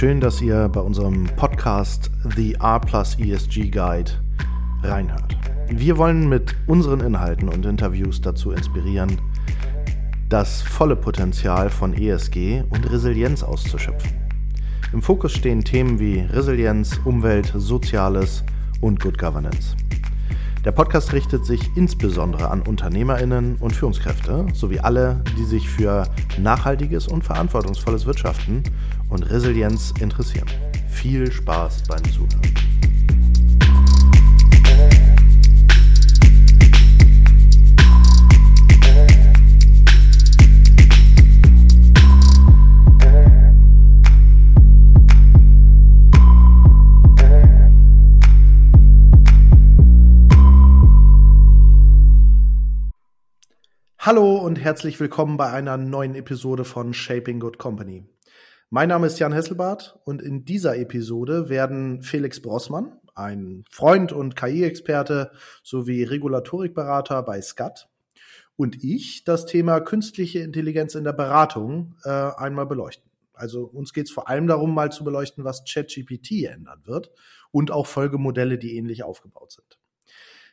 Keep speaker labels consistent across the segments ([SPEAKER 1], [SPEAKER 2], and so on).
[SPEAKER 1] Schön, dass ihr bei unserem Podcast The R Plus ESG Guide reinhört. Wir wollen mit unseren Inhalten und Interviews dazu inspirieren, das volle Potenzial von ESG und Resilienz auszuschöpfen. Im Fokus stehen Themen wie Resilienz, Umwelt, Soziales und Good Governance. Der Podcast richtet sich insbesondere an Unternehmerinnen und Führungskräfte sowie alle, die sich für nachhaltiges und verantwortungsvolles Wirtschaften und Resilienz interessieren. Viel Spaß beim Zuhören. Hallo und herzlich willkommen bei einer neuen Episode von Shaping Good Company. Mein Name ist Jan Hesselbart und in dieser Episode werden Felix Brossmann, ein Freund und KI-Experte sowie Regulatorikberater bei SCAT, und ich das Thema künstliche Intelligenz in der Beratung äh, einmal beleuchten. Also uns geht es vor allem darum, mal zu beleuchten, was ChatGPT ändern wird und auch Folgemodelle, die ähnlich aufgebaut sind.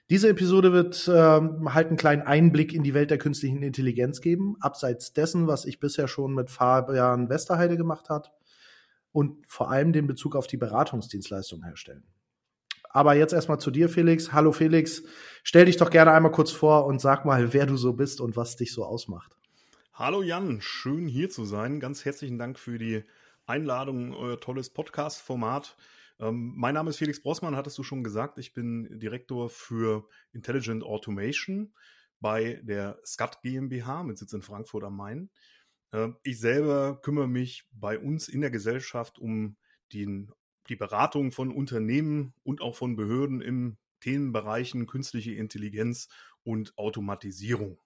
[SPEAKER 1] Diese Episode wird ähm, halt einen kleinen Einblick in die Welt der künstlichen Intelligenz geben, abseits dessen, was ich bisher schon mit Fabian Westerheide gemacht hat und vor allem den Bezug auf die Beratungsdienstleistung herstellen. Aber jetzt erstmal zu dir, Felix. Hallo Felix, stell dich doch gerne einmal kurz vor und sag mal, wer du so bist und was dich so ausmacht.
[SPEAKER 2] Hallo Jan, schön hier zu sein. Ganz herzlichen Dank für die Einladung, euer tolles Podcast-Format. Ähm, mein Name ist Felix Brossmann, hattest du schon gesagt. Ich bin Direktor für Intelligent Automation bei der SCAT GmbH mit Sitz in Frankfurt am Main. Äh, ich selber kümmere mich bei uns in der Gesellschaft um den, die Beratung von Unternehmen und auch von Behörden in Themenbereichen künstliche Intelligenz und Automatisierung.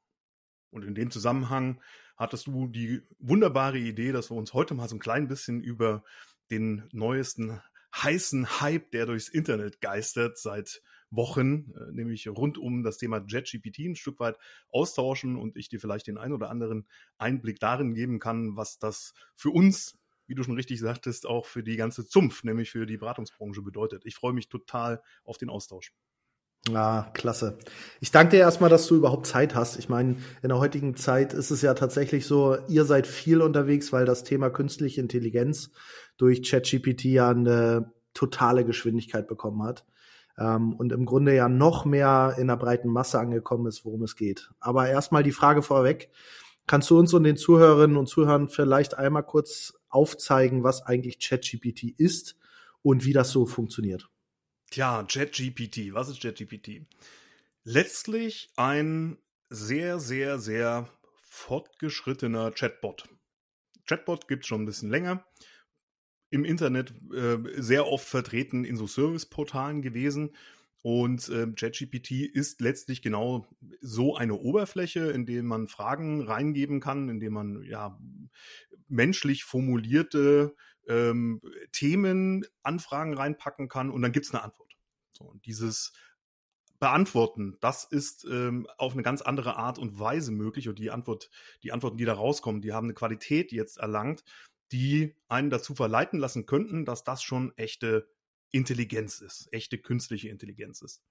[SPEAKER 2] Und in dem Zusammenhang hattest du die wunderbare Idee, dass wir uns heute mal so ein klein bisschen über den neuesten heißen Hype, der durchs Internet geistert seit Wochen, äh, nämlich rund um das Thema JetGPT ein Stück weit austauschen und ich dir vielleicht den ein oder anderen Einblick darin geben kann, was das für uns, wie du schon richtig sagtest, auch für die ganze Zumpf, nämlich für die Beratungsbranche bedeutet. Ich freue mich total auf den Austausch.
[SPEAKER 1] Ah, klasse. Ich danke dir erstmal, dass du überhaupt Zeit hast. Ich meine, in der heutigen Zeit ist es ja tatsächlich so, ihr seid viel unterwegs, weil das Thema künstliche Intelligenz durch ChatGPT ja eine totale Geschwindigkeit bekommen hat. Ähm, und im Grunde ja noch mehr in der breiten Masse angekommen ist, worum es geht. Aber erstmal die Frage vorweg. Kannst du uns und den Zuhörerinnen und Zuhörern vielleicht einmal kurz aufzeigen, was eigentlich ChatGPT ist und wie das so funktioniert?
[SPEAKER 2] Tja, ChatGPT. Was ist ChatGPT? Letztlich ein sehr, sehr, sehr fortgeschrittener Chatbot. Chatbot gibt es schon ein bisschen länger. Im Internet äh, sehr oft vertreten in so Serviceportalen gewesen. Und äh, ChatGPT ist letztlich genau so eine Oberfläche, in der man Fragen reingeben kann, in der man ja menschlich formulierte ähm, Themen, Anfragen reinpacken kann und dann gibt's eine Antwort. So, und dieses Beantworten, das ist ähm, auf eine ganz andere Art und Weise möglich und die Antwort, die Antworten, die da rauskommen, die haben eine Qualität jetzt erlangt, die einen dazu verleiten lassen könnten, dass das schon echte Intelligenz ist, echte künstliche Intelligenz ist.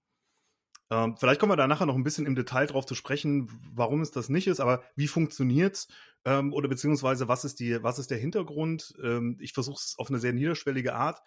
[SPEAKER 2] Ähm, vielleicht kommen wir da nachher noch ein bisschen im Detail drauf zu sprechen, warum es das nicht ist, aber wie funktioniert's ähm, oder beziehungsweise was ist die, was ist der Hintergrund? Ähm, ich versuche es auf eine sehr niederschwellige Art.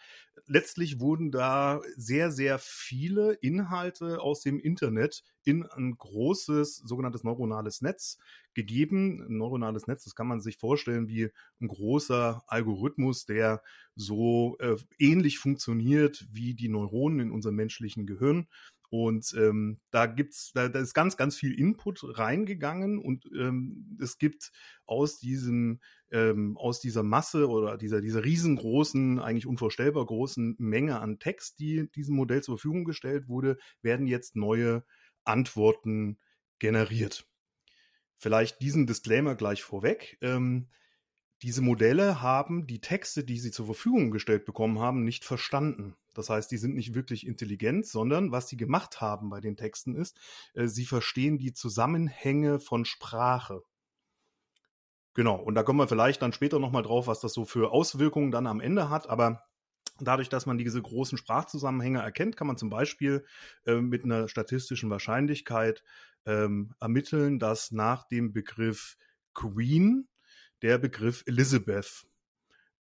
[SPEAKER 2] Letztlich wurden da sehr, sehr viele Inhalte aus dem Internet in ein großes sogenanntes neuronales Netz gegeben. Ein neuronales Netz, das kann man sich vorstellen wie ein großer Algorithmus, der so äh, ähnlich funktioniert wie die Neuronen in unserem menschlichen Gehirn. Und ähm, da gibt's, da, da ist ganz, ganz viel Input reingegangen und ähm, es gibt aus diesem, ähm, aus dieser Masse oder dieser, dieser riesengroßen, eigentlich unvorstellbar großen Menge an Text, die diesem Modell zur Verfügung gestellt wurde, werden jetzt neue Antworten generiert. Vielleicht diesen Disclaimer gleich vorweg. Ähm, diese Modelle haben die Texte, die sie zur Verfügung gestellt bekommen haben, nicht verstanden. Das heißt, die sind nicht wirklich intelligent, sondern was sie gemacht haben bei den Texten ist, äh, sie verstehen die Zusammenhänge von Sprache. Genau, und da kommen wir vielleicht dann später nochmal drauf, was das so für Auswirkungen dann am Ende hat, aber Dadurch, dass man diese großen Sprachzusammenhänge erkennt, kann man zum Beispiel äh, mit einer statistischen Wahrscheinlichkeit ähm, ermitteln, dass nach dem Begriff Queen der Begriff Elizabeth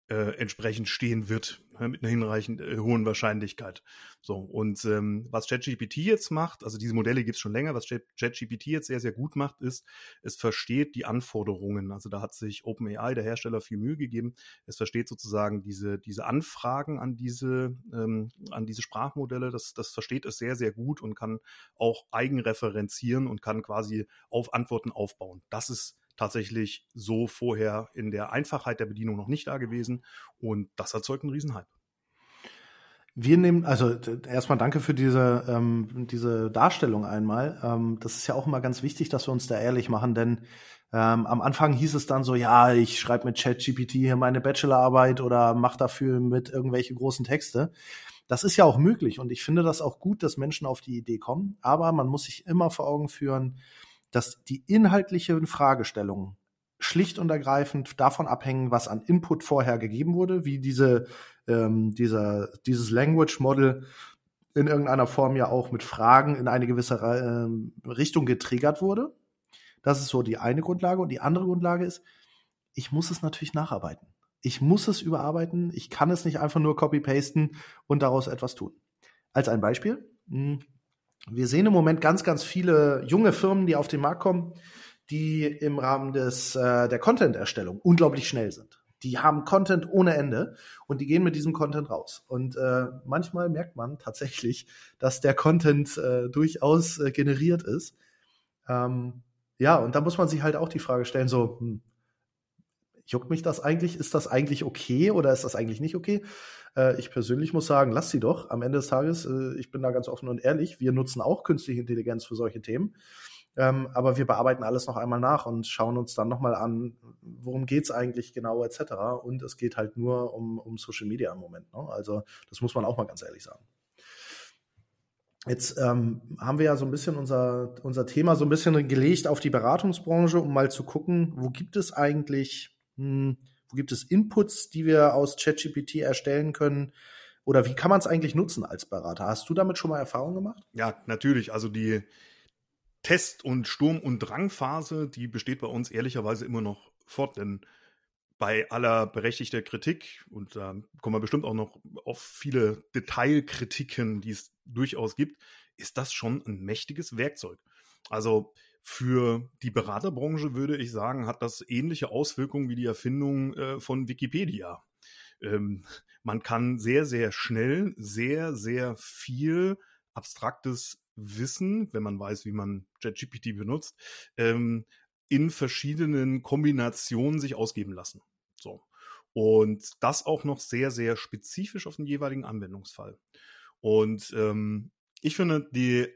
[SPEAKER 2] äh, entsprechend stehen wird, ja, mit einer hinreichend äh, hohen Wahrscheinlichkeit. So, und ähm, was ChatGPT jetzt macht, also diese Modelle gibt es schon länger, was ChatGPT jetzt sehr, sehr gut macht, ist, es versteht die Anforderungen. Also da hat sich OpenAI, der Hersteller, viel Mühe gegeben. Es versteht sozusagen diese, diese Anfragen an diese, ähm, an diese Sprachmodelle, das, das versteht es sehr, sehr gut und kann auch eigenreferenzieren und kann quasi auf Antworten aufbauen. Das ist tatsächlich so vorher in der Einfachheit der Bedienung noch nicht da gewesen. Und das erzeugt einen Riesenhype.
[SPEAKER 1] Wir nehmen, also erstmal danke für diese, ähm, diese Darstellung einmal. Ähm, das ist ja auch immer ganz wichtig, dass wir uns da ehrlich machen, denn ähm, am Anfang hieß es dann so, ja, ich schreibe mit ChatGPT hier meine Bachelorarbeit oder mache dafür mit irgendwelche großen Texte. Das ist ja auch möglich und ich finde das auch gut, dass Menschen auf die Idee kommen, aber man muss sich immer vor Augen führen, dass die inhaltlichen Fragestellungen schlicht und ergreifend davon abhängen, was an Input vorher gegeben wurde, wie diese, ähm, dieser, dieses Language Model in irgendeiner Form ja auch mit Fragen in eine gewisse ähm, Richtung getriggert wurde. Das ist so die eine Grundlage. Und die andere Grundlage ist, ich muss es natürlich nacharbeiten. Ich muss es überarbeiten. Ich kann es nicht einfach nur copy-pasten und daraus etwas tun. Als ein Beispiel. Hm, wir sehen im Moment ganz, ganz viele junge Firmen, die auf den Markt kommen, die im Rahmen des, äh, der Content-Erstellung unglaublich schnell sind. Die haben Content ohne Ende und die gehen mit diesem Content raus. Und äh, manchmal merkt man tatsächlich, dass der Content äh, durchaus äh, generiert ist. Ähm, ja, und da muss man sich halt auch die Frage stellen, so, hm, juckt mich das eigentlich? Ist das eigentlich okay oder ist das eigentlich nicht okay? Äh, ich persönlich muss sagen, lass sie doch. Am Ende des Tages, äh, ich bin da ganz offen und ehrlich, wir nutzen auch künstliche Intelligenz für solche Themen. Ähm, aber wir bearbeiten alles noch einmal nach und schauen uns dann nochmal an, worum geht's eigentlich genau etc. Und es geht halt nur um, um Social Media im Moment. Ne? Also das muss man auch mal ganz ehrlich sagen. Jetzt ähm, haben wir ja so ein bisschen unser, unser Thema so ein bisschen gelegt auf die Beratungsbranche, um mal zu gucken, wo gibt es eigentlich hm, wo gibt es Inputs, die wir aus ChatGPT erstellen können? Oder wie kann man es eigentlich nutzen als Berater? Hast du damit schon mal Erfahrung gemacht?
[SPEAKER 2] Ja, natürlich. Also die Test- und Sturm- und Drangphase, die besteht bei uns ehrlicherweise immer noch fort, denn bei aller berechtigter Kritik, und da kommen wir bestimmt auch noch auf viele Detailkritiken, die es durchaus gibt, ist das schon ein mächtiges Werkzeug. Also für die Beraterbranche würde ich sagen, hat das ähnliche Auswirkungen wie die Erfindung äh, von Wikipedia. Ähm, man kann sehr, sehr schnell, sehr, sehr viel abstraktes Wissen, wenn man weiß, wie man ChatGPT benutzt, ähm, in verschiedenen Kombinationen sich ausgeben lassen. So. Und das auch noch sehr, sehr spezifisch auf den jeweiligen Anwendungsfall. Und ähm, ich finde, die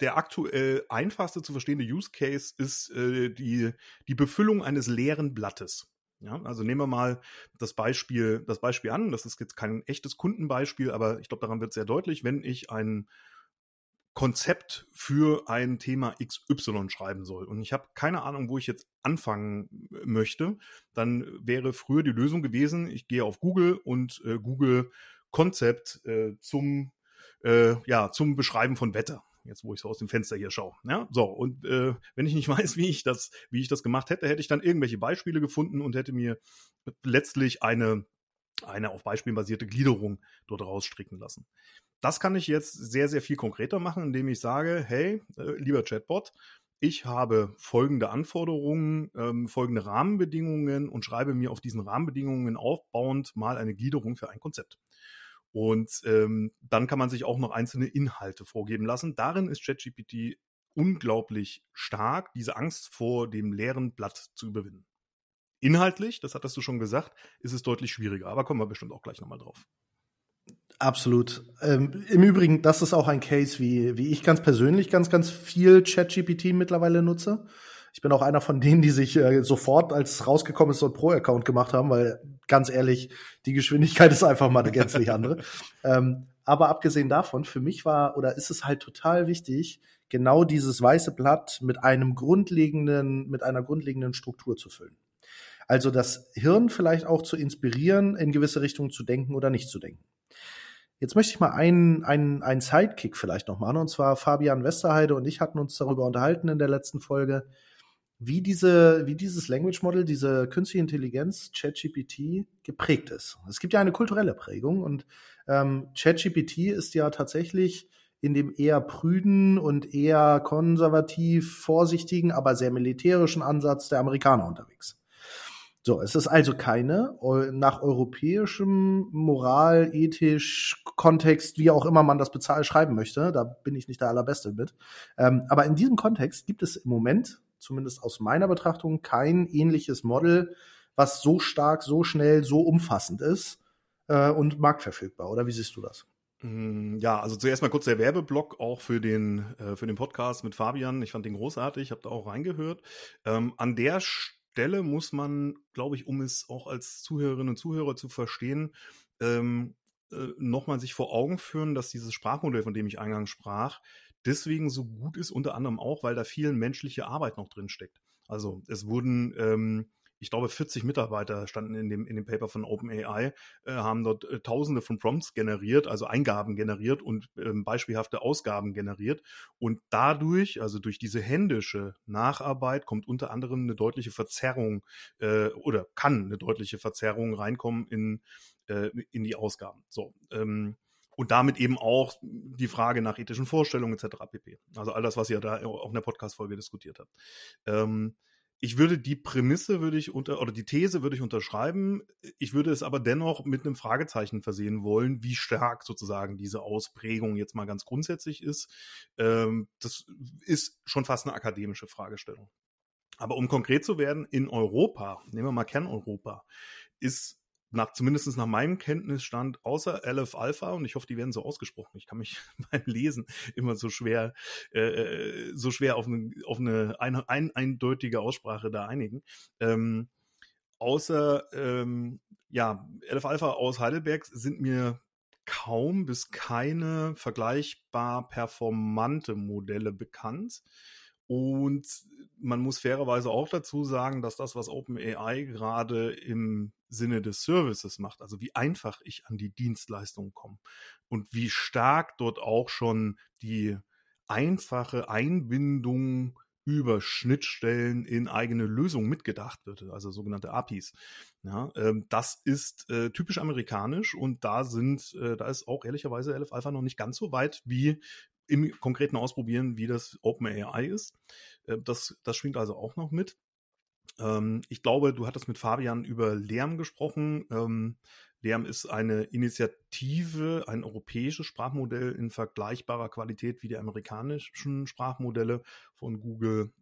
[SPEAKER 2] der aktuell einfachste zu verstehende Use Case ist äh, die, die Befüllung eines leeren Blattes. Ja, also nehmen wir mal das Beispiel, das Beispiel an. Das ist jetzt kein echtes Kundenbeispiel, aber ich glaube, daran wird sehr deutlich, wenn ich ein Konzept für ein Thema XY schreiben soll und ich habe keine Ahnung, wo ich jetzt anfangen möchte, dann wäre früher die Lösung gewesen, ich gehe auf Google und äh, Google Konzept äh, zum, äh, ja, zum Beschreiben von Wetter jetzt wo ich so aus dem Fenster hier schaue. Ja, so, und äh, wenn ich nicht weiß, wie ich das, wie ich das gemacht hätte, hätte ich dann irgendwelche Beispiele gefunden und hätte mir letztlich eine, eine auf Beispielen basierte Gliederung dort rausstricken lassen. Das kann ich jetzt sehr, sehr viel konkreter machen, indem ich sage, hey, äh, lieber Chatbot, ich habe folgende Anforderungen, ähm, folgende Rahmenbedingungen und schreibe mir auf diesen Rahmenbedingungen aufbauend mal eine Gliederung für ein Konzept. Und ähm, dann kann man sich auch noch einzelne Inhalte vorgeben lassen. Darin ist ChatGPT unglaublich stark, diese Angst vor dem leeren Blatt zu überwinden. Inhaltlich, das hattest du schon gesagt, ist es deutlich schwieriger, aber kommen wir bestimmt auch gleich nochmal drauf.
[SPEAKER 1] Absolut. Ähm, Im Übrigen, das ist auch ein Case, wie, wie ich ganz persönlich ganz, ganz viel ChatGPT mittlerweile nutze. Ich bin auch einer von denen, die sich äh, sofort, als rausgekommen ist, so ein Pro-Account gemacht haben, weil ganz ehrlich, die Geschwindigkeit ist einfach mal eine gänzlich andere. ähm, aber abgesehen davon, für mich war oder ist es halt total wichtig, genau dieses weiße Blatt mit einem grundlegenden, mit einer grundlegenden Struktur zu füllen. Also das Hirn vielleicht auch zu inspirieren, in gewisse Richtungen zu denken oder nicht zu denken. Jetzt möchte ich mal einen, einen, einen Sidekick vielleicht noch machen. Und zwar Fabian Westerheide und ich hatten uns darüber unterhalten in der letzten Folge, wie diese, wie dieses Language Model, diese künstliche Intelligenz, ChatGPT, geprägt ist. Es gibt ja eine kulturelle Prägung und ähm, ChatGPT ist ja tatsächlich in dem eher prüden und eher konservativ vorsichtigen, aber sehr militärischen Ansatz der Amerikaner unterwegs. So, es ist also keine nach europäischem Moral, ethisch, Kontext, wie auch immer man das bezahlen, schreiben möchte. Da bin ich nicht der Allerbeste mit. Ähm, aber in diesem Kontext gibt es im Moment, zumindest aus meiner Betrachtung, kein ähnliches Model, was so stark, so schnell, so umfassend ist äh, und marktverfügbar. Oder wie siehst du das?
[SPEAKER 2] Mm, ja, also zuerst mal kurz der Werbeblock auch für den, äh, für den Podcast mit Fabian. Ich fand den großartig, habe da auch reingehört. Ähm, an der Stelle muss man, glaube ich, um es auch als Zuhörerinnen und Zuhörer zu verstehen, ähm, äh, nochmal sich vor Augen führen, dass dieses Sprachmodell, von dem ich eingangs sprach, deswegen so gut ist, unter anderem auch, weil da viel menschliche Arbeit noch drin steckt. Also es wurden ähm, ich glaube, 40 Mitarbeiter standen in dem, in dem Paper von OpenAI, äh, haben dort äh, tausende von Prompts generiert, also Eingaben generiert und äh, beispielhafte Ausgaben generiert. Und dadurch, also durch diese händische Nacharbeit, kommt unter anderem eine deutliche Verzerrung äh, oder kann eine deutliche Verzerrung reinkommen in, äh, in die Ausgaben. So. Ähm, und damit eben auch die Frage nach ethischen Vorstellungen etc. pp. Also all das, was ihr da auch in der Podcast-Folge diskutiert habt. Ähm, ich würde die Prämisse würde ich unter oder die These würde ich unterschreiben. Ich würde es aber dennoch mit einem Fragezeichen versehen wollen, wie stark sozusagen diese Ausprägung jetzt mal ganz grundsätzlich ist. Ähm, das ist schon fast eine akademische Fragestellung. Aber um konkret zu werden, in Europa, nehmen wir mal Kerneuropa, ist nach, zumindest nach meinem Kenntnisstand, außer LF Alpha, und ich hoffe, die werden so ausgesprochen. Ich kann mich beim Lesen immer so schwer, äh, äh, so schwer auf eine, auf eine ein, ein, eindeutige Aussprache da einigen. Ähm, außer ähm, ja, LF Alpha aus Heidelberg sind mir kaum bis keine vergleichbar performante Modelle bekannt. Und man muss fairerweise auch dazu sagen, dass das, was OpenAI gerade im Sinne des Services macht, also wie einfach ich an die Dienstleistung komme und wie stark dort auch schon die einfache Einbindung über Schnittstellen in eigene Lösungen mitgedacht wird, also sogenannte APIs. Ja, ähm, das ist äh, typisch amerikanisch und da sind, äh, da ist auch ehrlicherweise 11 Alpha noch nicht ganz so weit wie im konkreten Ausprobieren, wie das OpenAI ist. Äh, das, das schwingt also auch noch mit. Ähm, ich glaube, du hattest mit Fabian über Lärm gesprochen. Ähm, Lärm ist eine Initiative, ein europäisches Sprachmodell in vergleichbarer Qualität wie die amerikanischen Sprachmodelle von Google,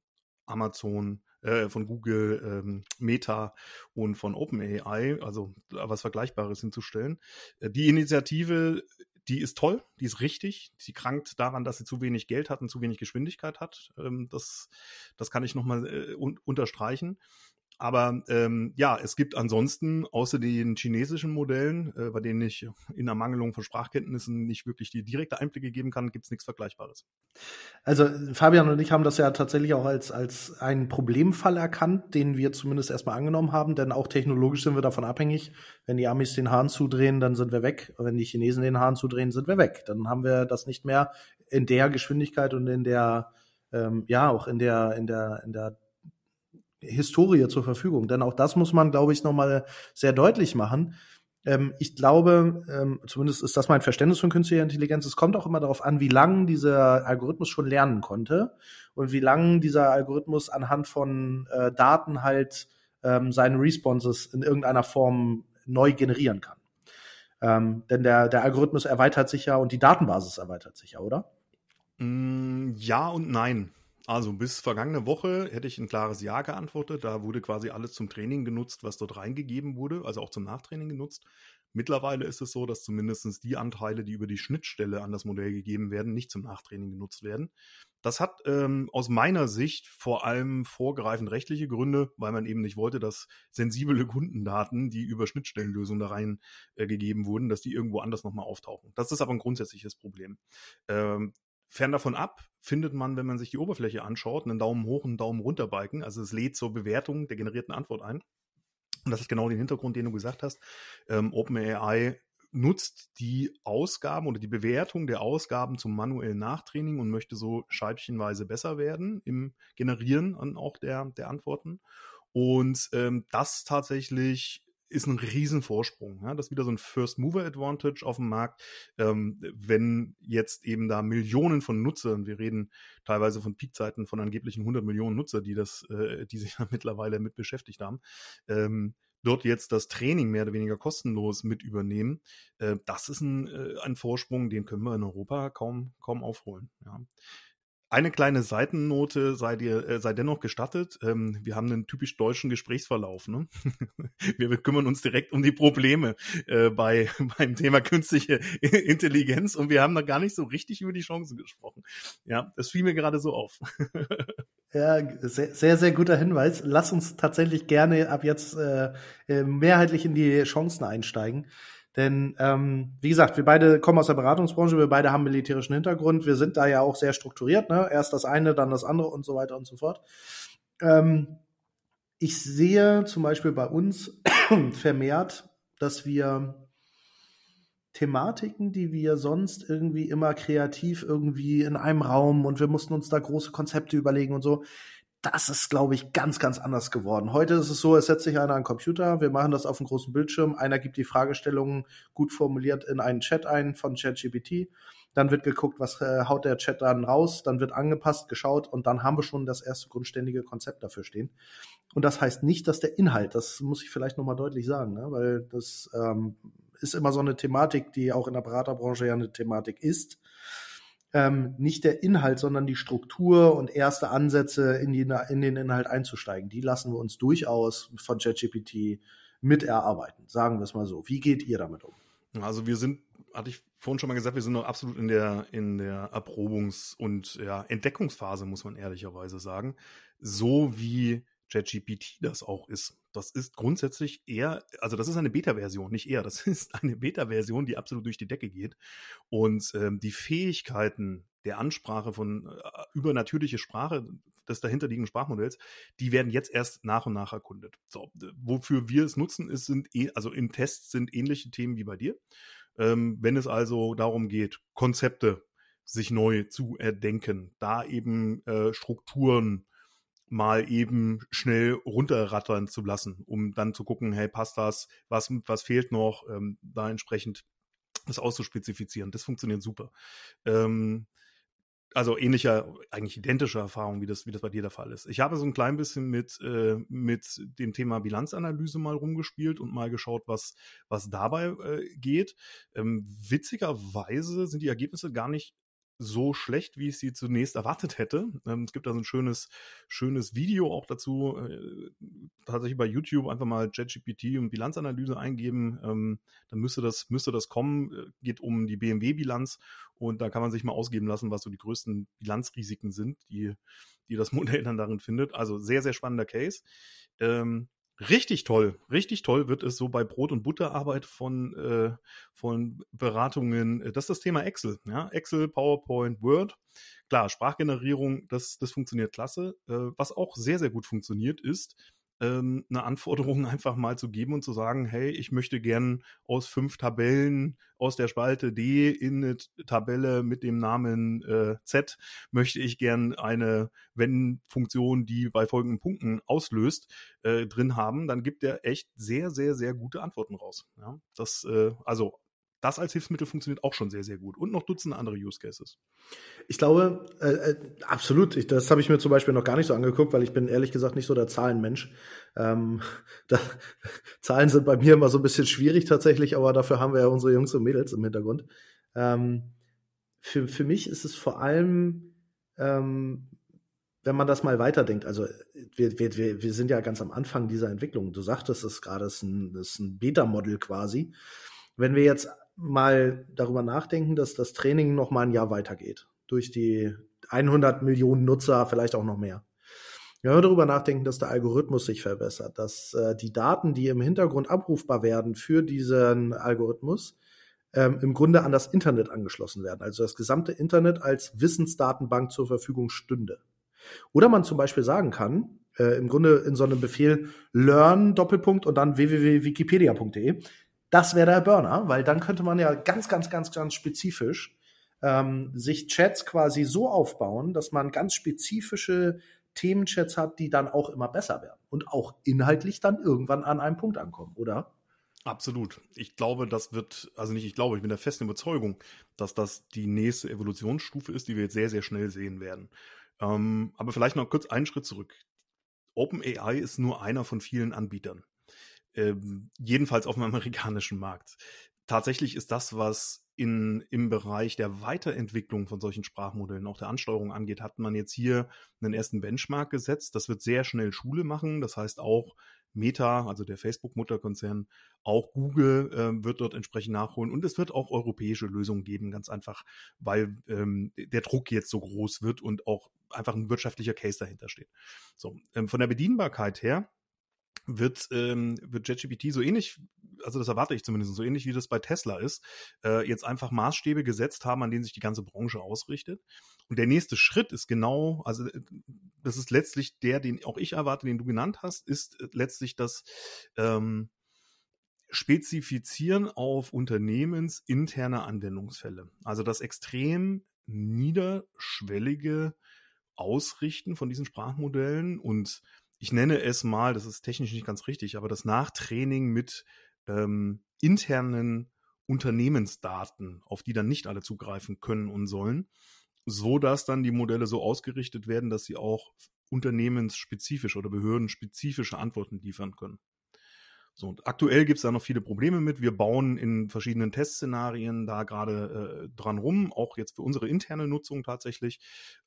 [SPEAKER 2] Amazon, äh, von Google, ähm, Meta und von OpenAI, also was Vergleichbares hinzustellen. Äh, die Initiative die ist toll, die ist richtig. Sie krankt daran, dass sie zu wenig Geld hat und zu wenig Geschwindigkeit hat. Ähm, das, das kann ich nochmal äh, un unterstreichen. Aber ähm, ja, es gibt ansonsten außer den chinesischen Modellen, äh, bei denen ich in Ermangelung von Sprachkenntnissen nicht wirklich die direkte Einblicke geben kann, gibt es nichts Vergleichbares.
[SPEAKER 1] Also Fabian und ich haben das ja tatsächlich auch als, als einen Problemfall erkannt, den wir zumindest erstmal angenommen haben, denn auch technologisch sind wir davon abhängig. Wenn die Amis den Hahn zudrehen, dann sind wir weg. Wenn die Chinesen den Hahn zudrehen, sind wir weg. Dann haben wir das nicht mehr in der Geschwindigkeit und in der ähm, ja auch in der in der in der Historie zur Verfügung. Denn auch das muss man, glaube ich, nochmal sehr deutlich machen. Ähm, ich glaube, ähm, zumindest ist das mein Verständnis von künstlicher Intelligenz, es kommt auch immer darauf an, wie lange dieser Algorithmus schon lernen konnte und wie lange dieser Algorithmus anhand von äh, Daten halt ähm, seine Responses in irgendeiner Form neu generieren kann. Ähm, denn der, der Algorithmus erweitert sich ja und die Datenbasis erweitert sich ja, oder?
[SPEAKER 2] Mm, ja und nein. Also bis vergangene Woche hätte ich ein klares Ja geantwortet. Da wurde quasi alles zum Training genutzt, was dort reingegeben wurde, also auch zum Nachtraining genutzt. Mittlerweile ist es so, dass zumindest die Anteile, die über die Schnittstelle an das Modell gegeben werden, nicht zum Nachtraining genutzt werden. Das hat ähm, aus meiner Sicht vor allem vorgreifend rechtliche Gründe, weil man eben nicht wollte, dass sensible Kundendaten, die über Schnittstellenlösungen da rein äh, wurden, dass die irgendwo anders nochmal auftauchen. Das ist aber ein grundsätzliches Problem. Ähm, Fern davon ab findet man, wenn man sich die Oberfläche anschaut, einen Daumen hoch und einen Daumen runter Balken. Also es lädt zur Bewertung der generierten Antwort ein. Und das ist genau den Hintergrund, den du gesagt hast. Ähm, OpenAI nutzt die Ausgaben oder die Bewertung der Ausgaben zum manuellen Nachtraining und möchte so scheibchenweise besser werden im Generieren auch der, der Antworten. Und ähm, das tatsächlich ist ein Riesenvorsprung. Ja? Das ist wieder so ein First Mover Advantage auf dem Markt. Ähm, wenn jetzt eben da Millionen von Nutzern, wir reden teilweise von Peakzeiten von angeblichen 100 Millionen Nutzer, die das, äh, die sich da mittlerweile mit beschäftigt haben, ähm, dort jetzt das Training mehr oder weniger kostenlos mit übernehmen, äh, das ist ein, äh, ein Vorsprung, den können wir in Europa kaum, kaum aufholen. Ja. Eine kleine Seitennote sei dir äh, sei dennoch gestattet. Ähm, wir haben einen typisch deutschen Gesprächsverlauf. Ne? wir, kümmern uns direkt um die Probleme äh, bei beim Thema künstliche Intelligenz und wir haben da gar nicht so richtig über die Chancen gesprochen. Ja, das fiel mir gerade so auf.
[SPEAKER 1] ja, sehr, sehr, sehr guter Hinweis. Lass uns tatsächlich gerne ab jetzt äh mehrheitlich in die Chancen einsteigen. Denn ähm, wie gesagt, wir beide kommen aus der Beratungsbranche, wir beide haben militärischen Hintergrund, wir sind da ja auch sehr strukturiert, ne? Erst das eine, dann das andere und so weiter und so fort. Ähm, ich sehe zum Beispiel bei uns vermehrt, dass wir Thematiken, die wir sonst irgendwie immer kreativ irgendwie in einem Raum und wir mussten uns da große Konzepte überlegen und so, das ist, glaube ich, ganz, ganz anders geworden. Heute ist es so, es setzt sich einer an den Computer, wir machen das auf dem großen Bildschirm, einer gibt die Fragestellungen gut formuliert in einen Chat ein von ChatGPT, dann wird geguckt, was äh, haut der Chat dann raus, dann wird angepasst, geschaut und dann haben wir schon das erste grundständige Konzept dafür stehen. Und das heißt nicht, dass der Inhalt, das muss ich vielleicht nochmal deutlich sagen, ne? weil das ähm, ist immer so eine Thematik, die auch in der Beraterbranche ja eine Thematik ist ähm, nicht der Inhalt, sondern die Struktur und erste Ansätze in, die, in den Inhalt einzusteigen. Die lassen wir uns durchaus von ChatGPT mit erarbeiten, sagen wir es mal so. Wie geht ihr damit um?
[SPEAKER 2] Also wir sind, hatte ich vorhin schon mal gesagt, wir sind noch absolut in der, in der Erprobungs- und ja, Entdeckungsphase, muss man ehrlicherweise sagen. So wie ChatGPT das auch ist. Das ist grundsätzlich eher, also das ist eine Beta-Version, nicht eher, das ist eine Beta-Version, die absolut durch die Decke geht. Und ähm, die Fähigkeiten der Ansprache von äh, übernatürliche Sprache des dahinterliegenden Sprachmodells, die werden jetzt erst nach und nach erkundet. So, wofür wir es nutzen, ist, sind, eh, also im Test sind ähnliche Themen wie bei dir. Ähm, wenn es also darum geht, Konzepte sich neu zu erdenken, da eben äh, Strukturen mal eben schnell runterrattern zu lassen, um dann zu gucken, hey, passt das, was, was fehlt noch, ähm, da entsprechend das auszuspezifizieren. Das funktioniert super. Ähm, also ähnlicher, eigentlich identische Erfahrung, wie das, wie das bei dir der Fall ist. Ich habe so ein klein bisschen mit, äh, mit dem Thema Bilanzanalyse mal rumgespielt und mal geschaut, was, was dabei äh, geht. Ähm, witzigerweise sind die Ergebnisse gar nicht so schlecht, wie ich sie zunächst erwartet hätte. Ähm, es gibt da so ein schönes, schönes Video auch dazu. Äh, tatsächlich bei YouTube einfach mal ChatGPT und Bilanzanalyse eingeben. Ähm, dann müsste das, müsste das kommen. Äh, geht um die BMW-Bilanz und da kann man sich mal ausgeben lassen, was so die größten Bilanzrisiken sind, die, die das Modell dann darin findet. Also sehr, sehr spannender Case. Ähm, Richtig toll, richtig toll wird es so bei Brot- und Butterarbeit von, äh, von Beratungen. Das ist das Thema Excel. Ja? Excel, PowerPoint, Word. Klar, Sprachgenerierung, das, das funktioniert klasse. Äh, was auch sehr, sehr gut funktioniert, ist, ähm, eine Anforderung einfach mal zu geben und zu sagen, hey, ich möchte gern aus fünf Tabellen aus der Spalte D in eine Tabelle mit dem Namen äh, Z möchte ich gern eine Wenn-Funktion, die bei folgenden Punkten auslöst, äh, drin haben, dann gibt er echt sehr, sehr, sehr gute Antworten raus. Ja, das, äh, also das als Hilfsmittel funktioniert auch schon sehr, sehr gut. Und noch Dutzende andere Use Cases.
[SPEAKER 1] Ich glaube, äh, äh, absolut. Ich, das habe ich mir zum Beispiel noch gar nicht so angeguckt, weil ich bin ehrlich gesagt nicht so der Zahlenmensch. Ähm, da, Zahlen sind bei mir immer so ein bisschen schwierig tatsächlich, aber dafür haben wir ja unsere Jungs und Mädels im Hintergrund. Ähm, für, für mich ist es vor allem, ähm, wenn man das mal weiterdenkt, also wir, wir, wir sind ja ganz am Anfang dieser Entwicklung. Du sagtest es gerade, es ist ein, ein Beta-Model quasi. Wenn wir jetzt mal darüber nachdenken, dass das Training noch mal ein Jahr weitergeht. Durch die 100 Millionen Nutzer, vielleicht auch noch mehr. Wenn wir darüber nachdenken, dass der Algorithmus sich verbessert, dass äh, die Daten, die im Hintergrund abrufbar werden für diesen Algorithmus, ähm, im Grunde an das Internet angeschlossen werden. Also das gesamte Internet als Wissensdatenbank zur Verfügung stünde. Oder man zum Beispiel sagen kann, äh, im Grunde in so einem Befehl learn Doppelpunkt und dann www.wikipedia.de. Das wäre der Burner, weil dann könnte man ja ganz, ganz, ganz, ganz spezifisch ähm, sich Chats quasi so aufbauen, dass man ganz spezifische Themenchats hat, die dann auch immer besser werden und auch inhaltlich dann irgendwann an einem Punkt ankommen, oder?
[SPEAKER 2] Absolut. Ich glaube, das wird, also nicht ich glaube, ich bin der festen Überzeugung, dass das die nächste Evolutionsstufe ist, die wir jetzt sehr, sehr schnell sehen werden. Ähm, aber vielleicht noch kurz einen Schritt zurück. OpenAI ist nur einer von vielen Anbietern. Ähm, jedenfalls auf dem amerikanischen Markt. Tatsächlich ist das, was in, im Bereich der Weiterentwicklung von solchen Sprachmodellen, auch der Ansteuerung angeht, hat man jetzt hier einen ersten Benchmark gesetzt. Das wird sehr schnell Schule machen. Das heißt auch Meta, also der Facebook-Mutterkonzern, auch Google äh, wird dort entsprechend nachholen und es wird auch europäische Lösungen geben, ganz einfach, weil ähm, der Druck jetzt so groß wird und auch einfach ein wirtschaftlicher Case dahinter steht. So, ähm, von der Bedienbarkeit her wird, ähm, wird JetGPT so ähnlich, also das erwarte ich zumindest, so ähnlich wie das bei Tesla ist, äh, jetzt einfach Maßstäbe gesetzt haben, an denen sich die ganze Branche ausrichtet. Und der nächste Schritt ist genau, also äh, das ist letztlich der, den auch ich erwarte, den du genannt hast, ist äh, letztlich das ähm, Spezifizieren auf unternehmensinterne Anwendungsfälle. Also das extrem niederschwellige Ausrichten von diesen Sprachmodellen und ich nenne es mal, das ist technisch nicht ganz richtig, aber das Nachtraining mit ähm, internen Unternehmensdaten, auf die dann nicht alle zugreifen können und sollen, so dass dann die Modelle so ausgerichtet werden, dass sie auch unternehmensspezifisch oder behördenspezifische Antworten liefern können. So, und aktuell gibt es da noch viele Probleme mit. Wir bauen in verschiedenen Testszenarien da gerade äh, dran rum, auch jetzt für unsere interne Nutzung tatsächlich.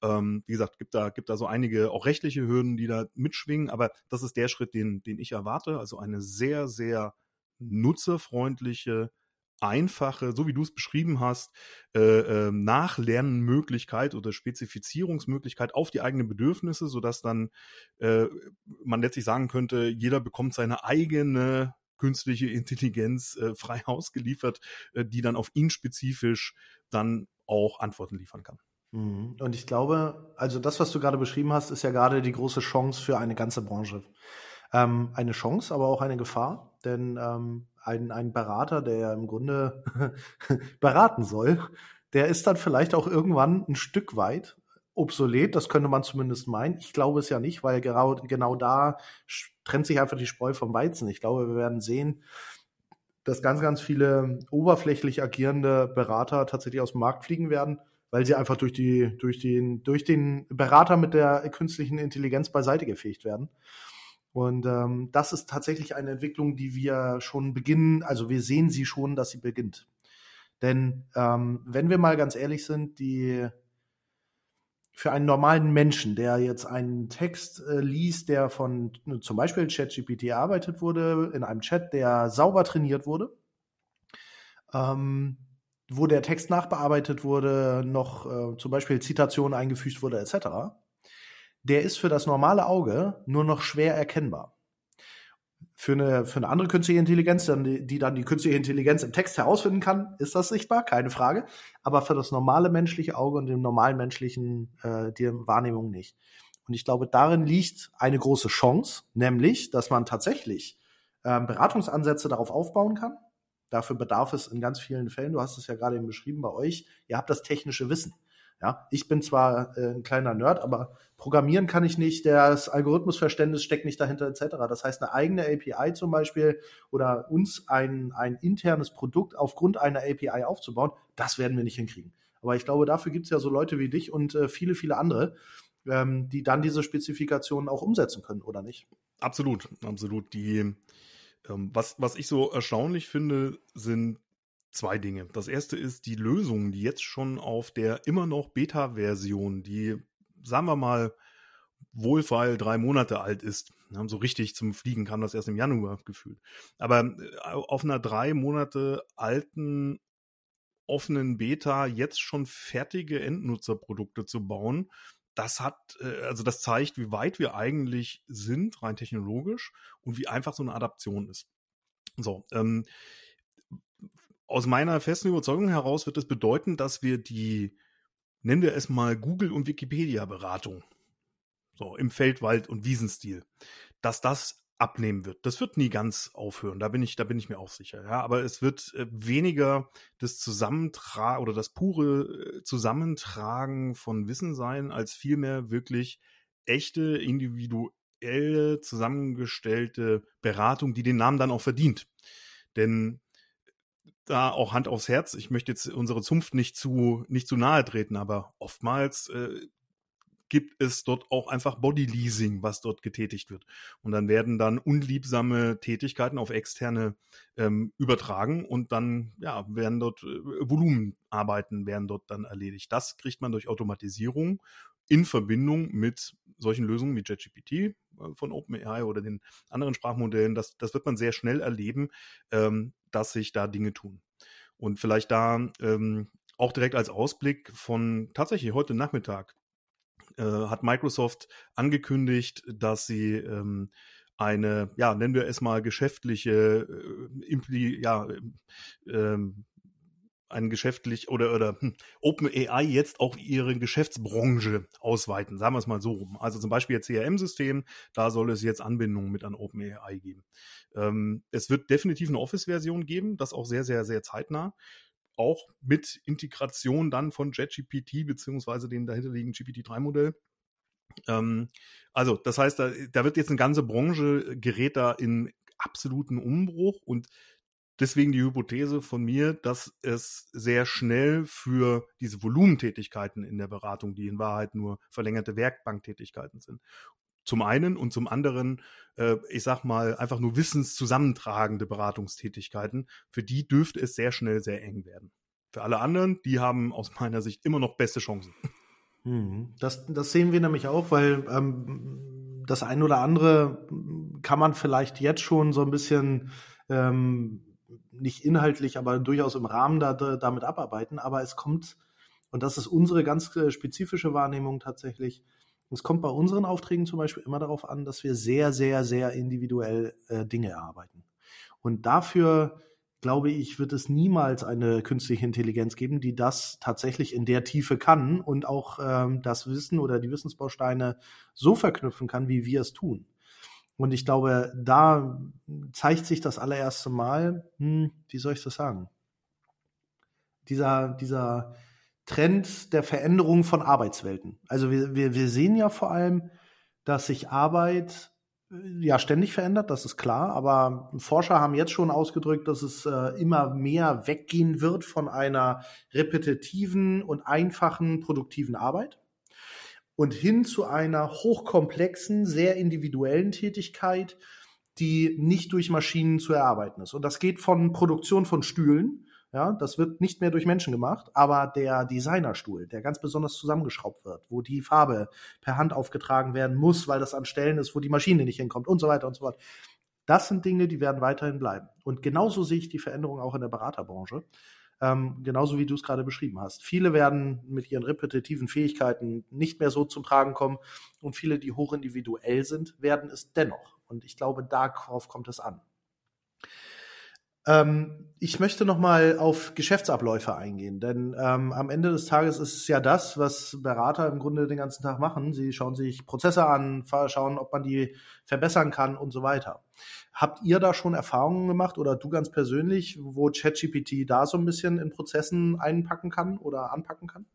[SPEAKER 2] Ähm, wie gesagt, gibt da, gibt da so einige auch rechtliche Hürden, die da mitschwingen, aber das ist der Schritt, den, den ich erwarte. Also eine sehr, sehr nutzerfreundliche einfache, so wie du es beschrieben hast, äh, äh, Nachlernmöglichkeit oder Spezifizierungsmöglichkeit auf die eigenen Bedürfnisse, sodass dann äh, man letztlich sagen könnte, jeder bekommt seine eigene künstliche Intelligenz äh, frei ausgeliefert, äh, die dann auf ihn spezifisch dann auch Antworten liefern kann.
[SPEAKER 1] Mhm. Und ich glaube, also das, was du gerade beschrieben hast, ist ja gerade die große Chance für eine ganze Branche. Ähm, eine Chance, aber auch eine Gefahr, denn ähm, ein, ein Berater, der ja im Grunde beraten soll, der ist dann vielleicht auch irgendwann ein Stück weit obsolet, das könnte man zumindest meinen. Ich glaube es ja nicht, weil genau, genau da trennt sich einfach die Spreu vom Weizen. Ich glaube, wir werden sehen, dass ganz, ganz viele oberflächlich agierende Berater tatsächlich aus dem Markt fliegen werden, weil sie einfach durch, die, durch, den, durch den Berater mit der künstlichen Intelligenz beiseite gefegt werden. Und ähm, das ist tatsächlich eine Entwicklung, die wir schon beginnen, also wir sehen sie schon, dass sie beginnt. Denn ähm, wenn wir mal ganz ehrlich sind, die für einen normalen Menschen, der jetzt einen Text äh, liest, der von zum Beispiel ChatGPT erarbeitet wurde, in einem Chat, der sauber trainiert wurde, ähm, wo der Text nachbearbeitet wurde, noch äh, zum Beispiel Zitationen eingefügt wurde, etc., der ist für das normale Auge nur noch schwer erkennbar. Für eine, für eine andere künstliche Intelligenz, die, dann die künstliche Intelligenz im Text herausfinden kann, ist das sichtbar, keine Frage. Aber für das normale menschliche Auge und dem normalen menschlichen äh, die Wahrnehmung nicht. Und ich glaube, darin liegt eine große Chance, nämlich, dass man tatsächlich äh, Beratungsansätze darauf aufbauen kann. Dafür bedarf es in ganz vielen Fällen, du hast es ja gerade eben beschrieben bei euch, ihr habt das technische Wissen. Ja, ich bin zwar äh, ein kleiner Nerd, aber programmieren kann ich nicht, das Algorithmusverständnis steckt nicht dahinter, etc. Das heißt, eine eigene API zum Beispiel oder uns ein, ein internes Produkt aufgrund einer API aufzubauen, das werden wir nicht hinkriegen. Aber ich glaube, dafür gibt es ja so Leute wie dich und äh, viele, viele andere, ähm, die dann diese Spezifikationen auch umsetzen können, oder nicht?
[SPEAKER 2] Absolut, absolut. Die, ähm, was, was ich so erstaunlich finde, sind zwei Dinge. Das erste ist die Lösung, die jetzt schon auf der immer noch Beta-Version, die, sagen wir mal, wohlfeil drei Monate alt ist. So richtig zum Fliegen kam das erst im Januar gefühlt. Aber äh, auf einer drei Monate alten offenen Beta jetzt schon fertige Endnutzerprodukte zu bauen, das hat, äh, also das zeigt, wie weit wir eigentlich sind, rein technologisch, und wie einfach so eine Adaption ist. So, ähm, aus meiner festen Überzeugung heraus wird es bedeuten, dass wir die, nennen wir es mal Google- und Wikipedia-Beratung, so im Feld, Wald und Wiesenstil, dass das abnehmen wird. Das wird nie ganz aufhören. Da bin ich, da bin ich mir auch sicher. Ja, aber es wird äh, weniger das Zusammentragen oder das pure äh, Zusammentragen von Wissen sein, als vielmehr wirklich echte individuelle zusammengestellte Beratung, die den Namen dann auch verdient. Denn da auch Hand aufs Herz, ich möchte jetzt unsere Zunft nicht zu nicht zu nahe treten, aber oftmals äh, gibt es dort auch einfach Bodyleasing, was dort getätigt wird. Und dann werden dann unliebsame Tätigkeiten auf externe ähm, übertragen und dann ja, werden dort äh, Volumenarbeiten werden dort dann erledigt. Das kriegt man durch Automatisierung in Verbindung mit solchen Lösungen wie JetGPT äh, von OpenAI oder den anderen Sprachmodellen. Das, das wird man sehr schnell erleben, ähm, dass sich da Dinge tun. Und vielleicht da ähm, auch direkt als Ausblick von tatsächlich heute Nachmittag äh, hat Microsoft angekündigt, dass sie ähm, eine, ja, nennen wir es mal geschäftliche, äh, Impli ja, ähm, ein geschäftlich oder oder hm, OpenAI jetzt auch ihre Geschäftsbranche ausweiten, sagen wir es mal so rum. Also zum Beispiel ihr CRM-System, da soll es jetzt Anbindungen mit an OpenAI geben. Ähm, es wird definitiv eine Office-Version geben, das auch sehr, sehr, sehr zeitnah auch mit Integration dann von JetGPT beziehungsweise dem dahinterliegenden GPT-3-Modell. Ähm, also, das heißt, da, da wird jetzt eine ganze Branche gerät da in absoluten Umbruch und deswegen die Hypothese von mir, dass es sehr schnell für diese Volumentätigkeiten in der Beratung, die in Wahrheit nur verlängerte Werkbanktätigkeiten sind, zum einen und zum anderen, äh, ich sag mal, einfach nur wissenszusammentragende Beratungstätigkeiten. Für die dürfte es sehr schnell sehr eng werden. Für alle anderen, die haben aus meiner Sicht immer noch beste Chancen.
[SPEAKER 1] Hm, das, das sehen wir nämlich auch, weil ähm, das ein oder andere kann man vielleicht jetzt schon so ein bisschen ähm, nicht inhaltlich, aber durchaus im Rahmen da, da, damit abarbeiten. Aber es kommt, und das ist unsere ganz äh, spezifische Wahrnehmung tatsächlich, es kommt bei unseren Aufträgen zum Beispiel immer darauf an, dass wir sehr, sehr, sehr individuell äh, Dinge erarbeiten. Und dafür, glaube ich, wird es niemals eine künstliche Intelligenz geben, die das tatsächlich in der Tiefe kann und auch ähm, das Wissen oder die Wissensbausteine so verknüpfen kann, wie wir es tun. Und ich glaube, da zeigt sich das allererste Mal, hm, wie soll ich das sagen? Dieser, dieser, Trend der Veränderung von Arbeitswelten. Also wir, wir, wir sehen ja vor allem, dass sich Arbeit äh, ja ständig verändert, das ist klar, aber Forscher haben jetzt schon ausgedrückt, dass es äh, immer mehr weggehen wird von einer repetitiven und einfachen produktiven Arbeit und hin zu einer hochkomplexen, sehr individuellen Tätigkeit, die nicht durch Maschinen zu erarbeiten ist. Und das geht von Produktion von Stühlen ja, das wird nicht mehr durch Menschen gemacht, aber der Designerstuhl, der ganz besonders zusammengeschraubt wird, wo die Farbe per Hand aufgetragen werden muss, weil das an Stellen ist, wo die Maschine nicht hinkommt und so weiter und so fort. Das sind Dinge, die werden weiterhin bleiben. Und genauso sehe ich die Veränderung auch in der Beraterbranche. Ähm, genauso wie du es gerade beschrieben hast. Viele werden mit ihren repetitiven Fähigkeiten nicht mehr so zum Tragen kommen und viele, die hochindividuell sind, werden es dennoch. Und ich glaube, darauf kommt es an. Ähm, ich möchte noch mal auf Geschäftsabläufe eingehen, denn ähm, am Ende des Tages ist es ja das, was Berater im Grunde den ganzen Tag machen. Sie schauen sich Prozesse an, schauen, ob man die verbessern kann und so weiter. Habt ihr da schon Erfahrungen gemacht oder du ganz persönlich, wo ChatGPT da so ein bisschen in Prozessen einpacken kann oder anpacken kann?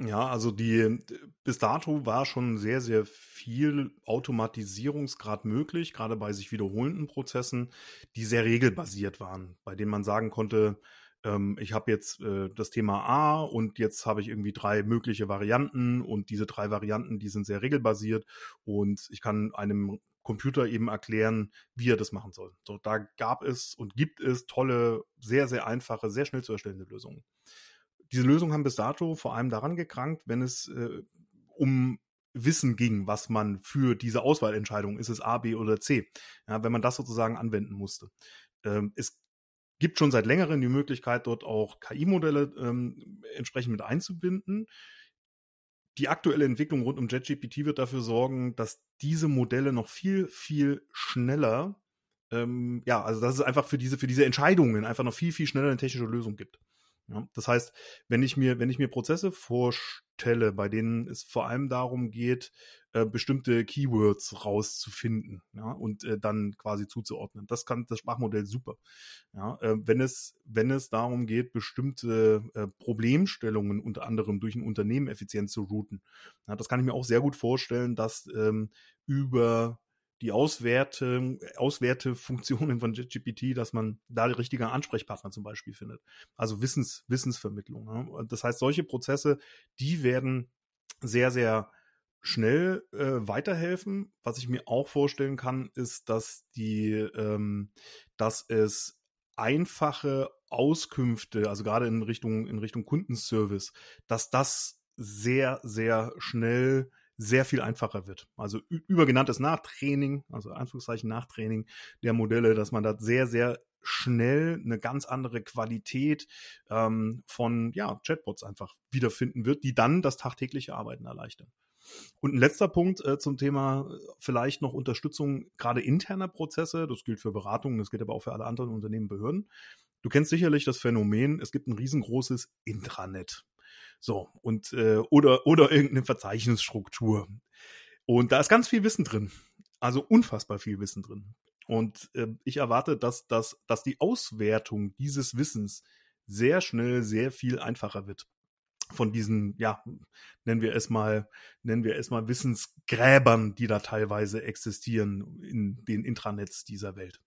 [SPEAKER 2] Ja, also die bis dato war schon sehr, sehr viel Automatisierungsgrad möglich, gerade bei sich wiederholenden Prozessen, die sehr regelbasiert waren, bei denen man sagen konnte, ähm, ich habe jetzt äh, das Thema A und jetzt habe ich irgendwie drei mögliche Varianten und diese drei Varianten, die sind sehr regelbasiert und ich kann einem Computer eben erklären, wie er das machen soll. So, da gab es und gibt es tolle, sehr, sehr einfache, sehr schnell zu erstellende Lösungen diese Lösungen haben bis dato vor allem daran gekrankt, wenn es äh, um Wissen ging, was man für diese Auswahlentscheidung, ist es A, B oder C, ja, wenn man das sozusagen anwenden musste. Ähm, es gibt schon seit längerem die Möglichkeit, dort auch KI-Modelle ähm, entsprechend mit einzubinden. Die aktuelle Entwicklung rund um JetGPT wird dafür sorgen, dass diese Modelle noch viel, viel schneller, ähm, ja, also dass es einfach für diese, für diese Entscheidungen einfach noch viel, viel schneller eine technische Lösung gibt. Ja, das heißt, wenn ich mir, wenn ich mir Prozesse vorstelle, bei denen es vor allem darum geht, äh, bestimmte Keywords rauszufinden ja, und äh, dann quasi zuzuordnen, das kann das Sprachmodell super. Ja, äh, wenn es wenn es darum geht, bestimmte äh, Problemstellungen unter anderem durch ein Unternehmen effizient zu routen, ja, das kann ich mir auch sehr gut vorstellen, dass ähm, über die Auswerte, Auswertefunktionen von JetGPT, dass man da die richtige Ansprechpartner zum Beispiel findet. Also Wissens, Wissensvermittlung. Ne? Das heißt, solche Prozesse, die werden sehr, sehr schnell äh, weiterhelfen. Was ich mir auch vorstellen kann, ist, dass die, ähm, dass es einfache Auskünfte, also gerade in Richtung, in Richtung Kundenservice, dass das sehr, sehr schnell sehr viel einfacher wird. Also übergenanntes Nachtraining, also Anführungszeichen Nachtraining der Modelle, dass man da sehr, sehr schnell eine ganz andere Qualität ähm, von ja, Chatbots einfach wiederfinden wird, die dann das tagtägliche Arbeiten erleichtern. Und ein letzter Punkt äh, zum Thema äh, vielleicht noch Unterstützung gerade interner Prozesse. Das gilt für Beratungen, das gilt aber auch für alle anderen Unternehmen, Behörden. Du kennst sicherlich das Phänomen, es gibt ein riesengroßes Intranet. So, und äh, oder, oder irgendeine Verzeichnisstruktur. Und da ist ganz viel Wissen drin. Also unfassbar viel Wissen drin. Und äh, ich erwarte, dass, dass, dass die Auswertung dieses Wissens sehr schnell, sehr viel einfacher wird. Von diesen, ja, nennen wir es mal, nennen wir es mal Wissensgräbern, die da teilweise existieren in den Intranets dieser Welt.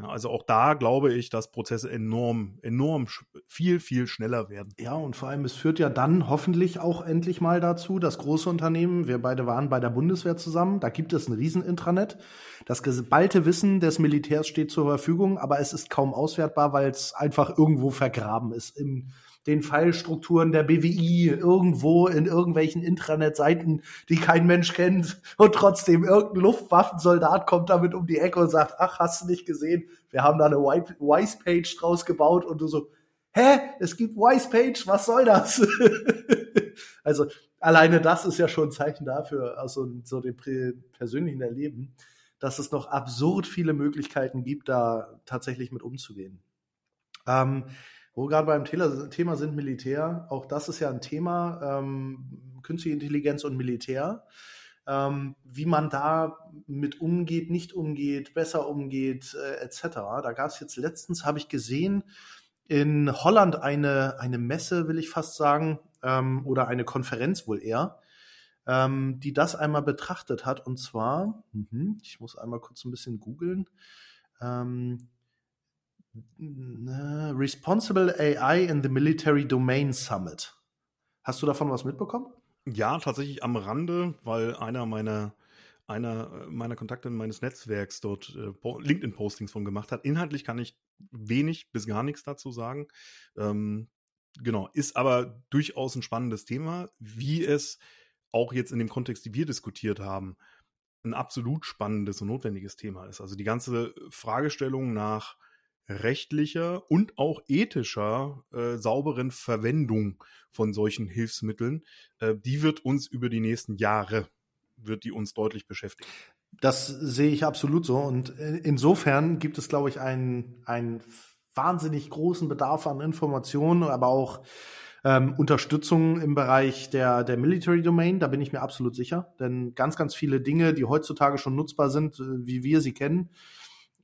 [SPEAKER 2] Ja, also auch da glaube ich, dass Prozesse enorm, enorm viel, viel schneller werden.
[SPEAKER 1] Ja, und vor allem, es führt ja dann hoffentlich auch endlich mal dazu, dass große Unternehmen, wir beide waren bei der Bundeswehr zusammen, da gibt es ein Riesen-Intranet. Das geballte Wissen des Militärs steht zur Verfügung, aber es ist kaum auswertbar, weil es einfach irgendwo vergraben ist im den Fallstrukturen der BWI irgendwo in irgendwelchen Intranet-Seiten, die kein Mensch kennt und trotzdem irgendein Luftwaffensoldat kommt damit um die Ecke und sagt, ach, hast du nicht gesehen? Wir haben da eine Wise-Page draus gebaut und du so, hä? Es gibt Wise-Page, was soll das? also alleine das ist ja schon ein Zeichen dafür, also so dem persönlichen Erleben, dass es noch absurd viele Möglichkeiten gibt, da tatsächlich mit umzugehen. Ähm, wo gerade beim Thema sind Militär, auch das ist ja ein Thema, ähm, künstliche Intelligenz und Militär. Ähm, wie man da mit umgeht, nicht umgeht, besser umgeht, äh, etc. Da gab es jetzt letztens, habe ich gesehen, in Holland eine, eine Messe, will ich fast sagen, ähm, oder eine Konferenz wohl eher, ähm, die das einmal betrachtet hat. Und zwar, mh, ich muss einmal kurz ein bisschen googeln, ähm, Responsible AI in the Military Domain Summit. Hast du davon was mitbekommen?
[SPEAKER 2] Ja, tatsächlich am Rande, weil einer meiner einer meiner Kontakte meines Netzwerks dort äh, LinkedIn-Postings von gemacht hat. Inhaltlich kann ich wenig bis gar nichts dazu sagen. Ähm, genau, ist aber durchaus ein spannendes Thema, wie es auch jetzt in dem Kontext, die wir diskutiert haben, ein absolut spannendes und notwendiges Thema ist. Also die ganze Fragestellung nach rechtlicher und auch ethischer äh, sauberen Verwendung von solchen Hilfsmitteln, äh, die wird uns über die nächsten Jahre, wird die uns deutlich beschäftigen.
[SPEAKER 1] Das sehe ich absolut so. Und äh, insofern gibt es, glaube ich, einen, einen wahnsinnig großen Bedarf an Informationen, aber auch ähm, Unterstützung im Bereich der, der Military Domain. Da bin ich mir absolut sicher. Denn ganz, ganz viele Dinge, die heutzutage schon nutzbar sind, äh, wie wir sie kennen,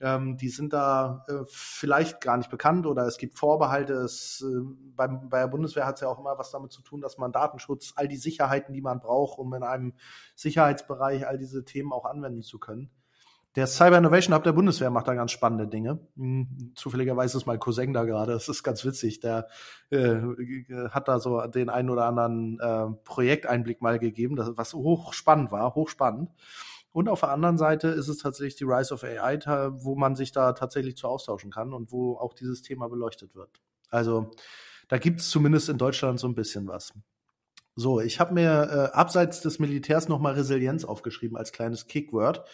[SPEAKER 1] ähm, die sind da äh, vielleicht gar nicht bekannt oder es gibt Vorbehalte. Es, äh, beim, bei der Bundeswehr hat es ja auch immer was damit zu tun, dass man Datenschutz, all die Sicherheiten, die man braucht, um in einem Sicherheitsbereich all diese Themen auch anwenden zu können. Der Cyber Innovation Hub der Bundeswehr macht da ganz spannende Dinge. Hm, zufälligerweise ist mein Cousin da gerade. Das ist ganz witzig. Der äh, hat da so den einen oder anderen äh, Projekteinblick mal gegeben, was hochspannend war, hochspannend. Und auf der anderen Seite ist es tatsächlich die Rise of AI, wo man sich da tatsächlich zu austauschen kann und wo auch dieses Thema beleuchtet wird. Also da gibt es zumindest in Deutschland so ein bisschen was. So, ich habe mir äh, abseits des Militärs nochmal Resilienz aufgeschrieben als kleines Kickword,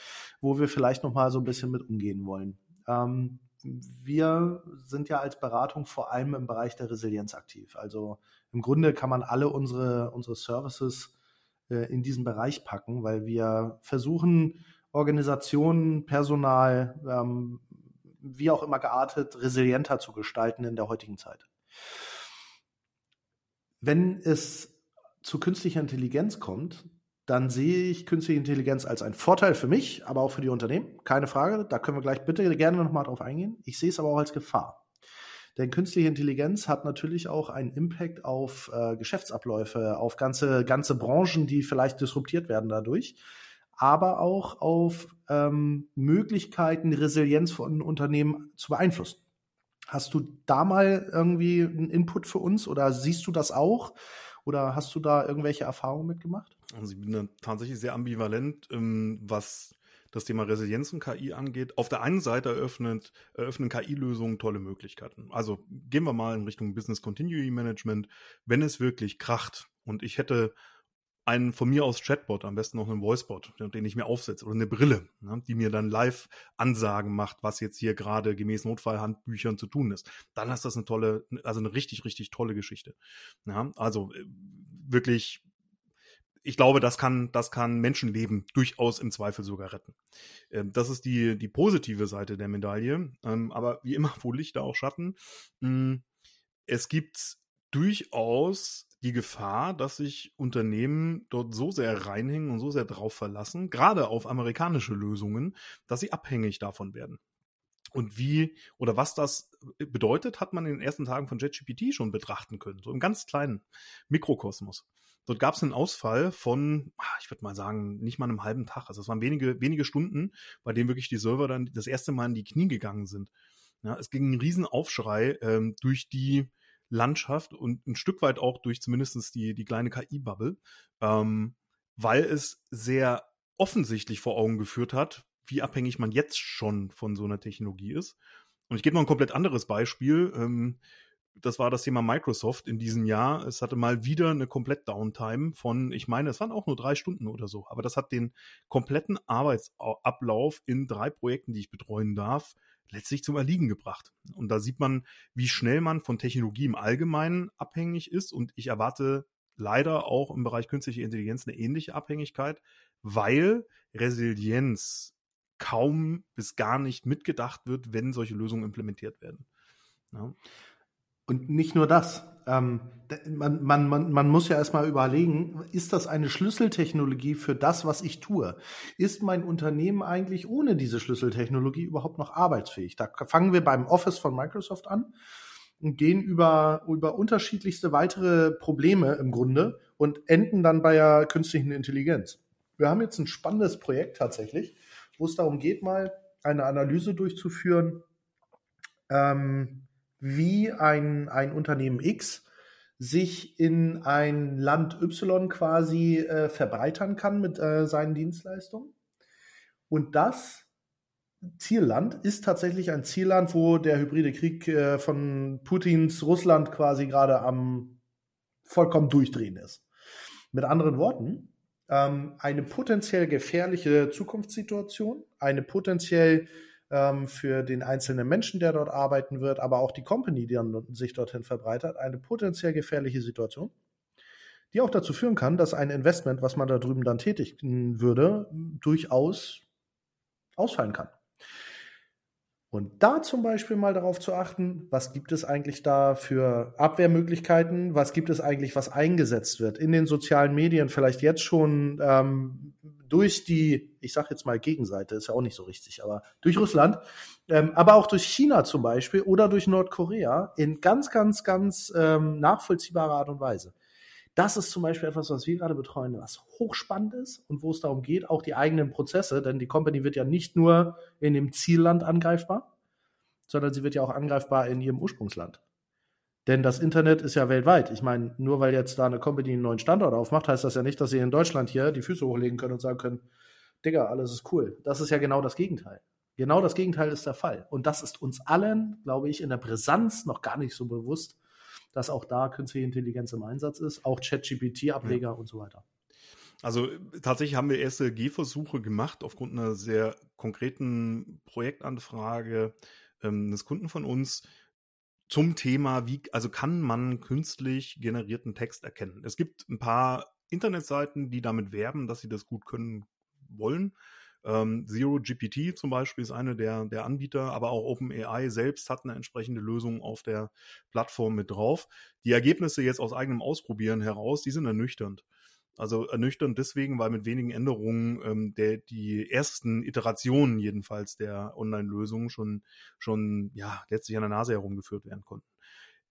[SPEAKER 1] wo wir vielleicht nochmal so ein bisschen mit umgehen wollen. Ähm, wir sind ja als Beratung vor allem im Bereich der Resilienz aktiv. Also im Grunde kann man alle unsere, unsere Services äh, in diesen Bereich packen, weil wir versuchen, Organisationen, Personal, ähm, wie auch immer geartet, resilienter zu gestalten in der heutigen Zeit. wenn es zu künstlicher Intelligenz kommt, dann sehe ich künstliche Intelligenz als einen Vorteil für mich, aber auch für die Unternehmen. Keine Frage. Da können wir gleich bitte gerne nochmal drauf eingehen. Ich sehe es aber auch als Gefahr. Denn künstliche Intelligenz hat natürlich auch einen Impact auf äh, Geschäftsabläufe, auf ganze, ganze Branchen, die vielleicht disruptiert werden dadurch, aber auch auf ähm, Möglichkeiten, Resilienz von Unternehmen zu beeinflussen. Hast du da mal irgendwie einen Input für uns oder siehst du das auch? Oder hast du da irgendwelche Erfahrungen mitgemacht?
[SPEAKER 2] Also ich bin da tatsächlich sehr ambivalent, ähm, was das Thema Resilienz und KI angeht. Auf der einen Seite eröffnet, eröffnen KI-Lösungen tolle Möglichkeiten. Also gehen wir mal in Richtung Business Continuity Management. Wenn es wirklich kracht und ich hätte einen von mir aus Chatbot, am besten noch einen Voicebot, den ich mir aufsetze oder eine Brille, ne, die mir dann live Ansagen macht, was jetzt hier gerade gemäß Notfallhandbüchern zu tun ist. Dann ist das eine tolle, also eine richtig, richtig tolle Geschichte. Ja, also äh, wirklich ich glaube, das kann, das kann Menschenleben durchaus im Zweifel sogar retten. Ähm, das ist die, die positive Seite der Medaille. Ähm, aber wie immer, wo Lichter auch Schatten. Hm, es gibt durchaus die Gefahr, dass sich Unternehmen dort so sehr reinhängen und so sehr drauf verlassen, gerade auf amerikanische Lösungen, dass sie abhängig davon werden. Und wie oder was das bedeutet, hat man in den ersten Tagen von JetGPT schon betrachten können, so im ganz kleinen Mikrokosmos. Dort gab es einen Ausfall von, ah, ich würde mal sagen, nicht mal einem halben Tag. Also es waren wenige, wenige Stunden, bei denen wirklich die Server dann das erste Mal in die Knie gegangen sind. Ja, es ging ein Riesenaufschrei ähm, durch die Landschaft und ein Stück weit auch durch zumindest die, die kleine KI-Bubble, ähm, weil es sehr offensichtlich vor Augen geführt hat, wie abhängig man jetzt schon von so einer Technologie ist. Und ich gebe noch ein komplett anderes Beispiel. Ähm, das war das Thema Microsoft in diesem Jahr. Es hatte mal wieder eine komplett Downtime von, ich meine, es waren auch nur drei Stunden oder so, aber das hat den kompletten Arbeitsablauf in drei Projekten, die ich betreuen darf, letztlich zum Erliegen gebracht. Und da sieht man, wie schnell man von Technologie im Allgemeinen abhängig ist. Und ich erwarte leider auch im Bereich künstliche Intelligenz eine ähnliche Abhängigkeit, weil Resilienz kaum bis gar nicht mitgedacht wird, wenn solche Lösungen implementiert werden.
[SPEAKER 1] Ja. Und nicht nur das. Ähm, man, man, man, man muss ja erstmal überlegen, ist das eine Schlüsseltechnologie für das, was ich tue? Ist mein Unternehmen eigentlich ohne diese Schlüsseltechnologie überhaupt noch arbeitsfähig? Da fangen wir beim Office von Microsoft an und gehen über, über unterschiedlichste weitere Probleme im Grunde und enden dann bei der künstlichen Intelligenz. Wir haben jetzt ein spannendes Projekt tatsächlich, wo es darum geht, mal eine Analyse durchzuführen, ähm, wie ein, ein Unternehmen X sich in ein Land Y quasi äh, verbreitern kann mit äh, seinen Dienstleistungen. Und das Zielland ist tatsächlich ein Zielland, wo der hybride Krieg äh, von Putins Russland quasi gerade am vollkommen durchdrehen ist. Mit anderen Worten, ähm, eine potenziell gefährliche Zukunftssituation, eine potenziell ähm, für den einzelnen Menschen, der dort arbeiten wird, aber auch die Company, die dann sich dorthin verbreitet, eine potenziell gefährliche Situation, die auch dazu führen kann, dass ein Investment, was man da drüben dann tätigen würde, durchaus ausfallen kann. Und da zum Beispiel mal darauf zu achten, was gibt es eigentlich da für Abwehrmöglichkeiten, was gibt es eigentlich, was eingesetzt wird in den sozialen Medien, vielleicht jetzt schon ähm, durch die, ich sage jetzt mal Gegenseite, ist ja auch nicht so richtig, aber durch Russland, ähm, aber auch durch China zum Beispiel oder durch Nordkorea in ganz, ganz, ganz ähm, nachvollziehbarer Art und Weise. Das ist zum Beispiel etwas, was wir gerade betreuen, was hochspannend ist und wo es darum geht, auch die eigenen Prozesse, denn die Company wird ja nicht nur in dem Zielland angreifbar, sondern sie wird ja auch angreifbar in ihrem Ursprungsland. Denn das Internet ist ja weltweit. Ich meine, nur weil jetzt da eine Company einen neuen Standort aufmacht, heißt das ja nicht, dass sie in Deutschland hier die Füße hochlegen können und sagen können, Digga, alles ist cool. Das ist ja genau das Gegenteil. Genau das Gegenteil ist der Fall. Und das ist uns allen, glaube ich, in der Brisanz noch gar nicht so bewusst, dass auch da künstliche Intelligenz im Einsatz ist, auch ChatGPT-Ableger ja. und so weiter.
[SPEAKER 2] Also tatsächlich haben wir erste Gehversuche gemacht aufgrund einer sehr konkreten Projektanfrage ähm, des Kunden von uns, zum Thema, wie, also kann man künstlich generierten Text erkennen? Es gibt ein paar Internetseiten, die damit werben, dass sie das gut können wollen. Ähm, Zero GPT zum Beispiel ist eine der, der Anbieter, aber auch OpenAI selbst hat eine entsprechende Lösung auf der Plattform mit drauf. Die Ergebnisse jetzt aus eigenem Ausprobieren heraus, die sind ernüchternd. Also ernüchternd deswegen, weil mit wenigen Änderungen ähm, der, die ersten Iterationen jedenfalls der Online-Lösung schon, schon ja, letztlich an der Nase herumgeführt werden konnten.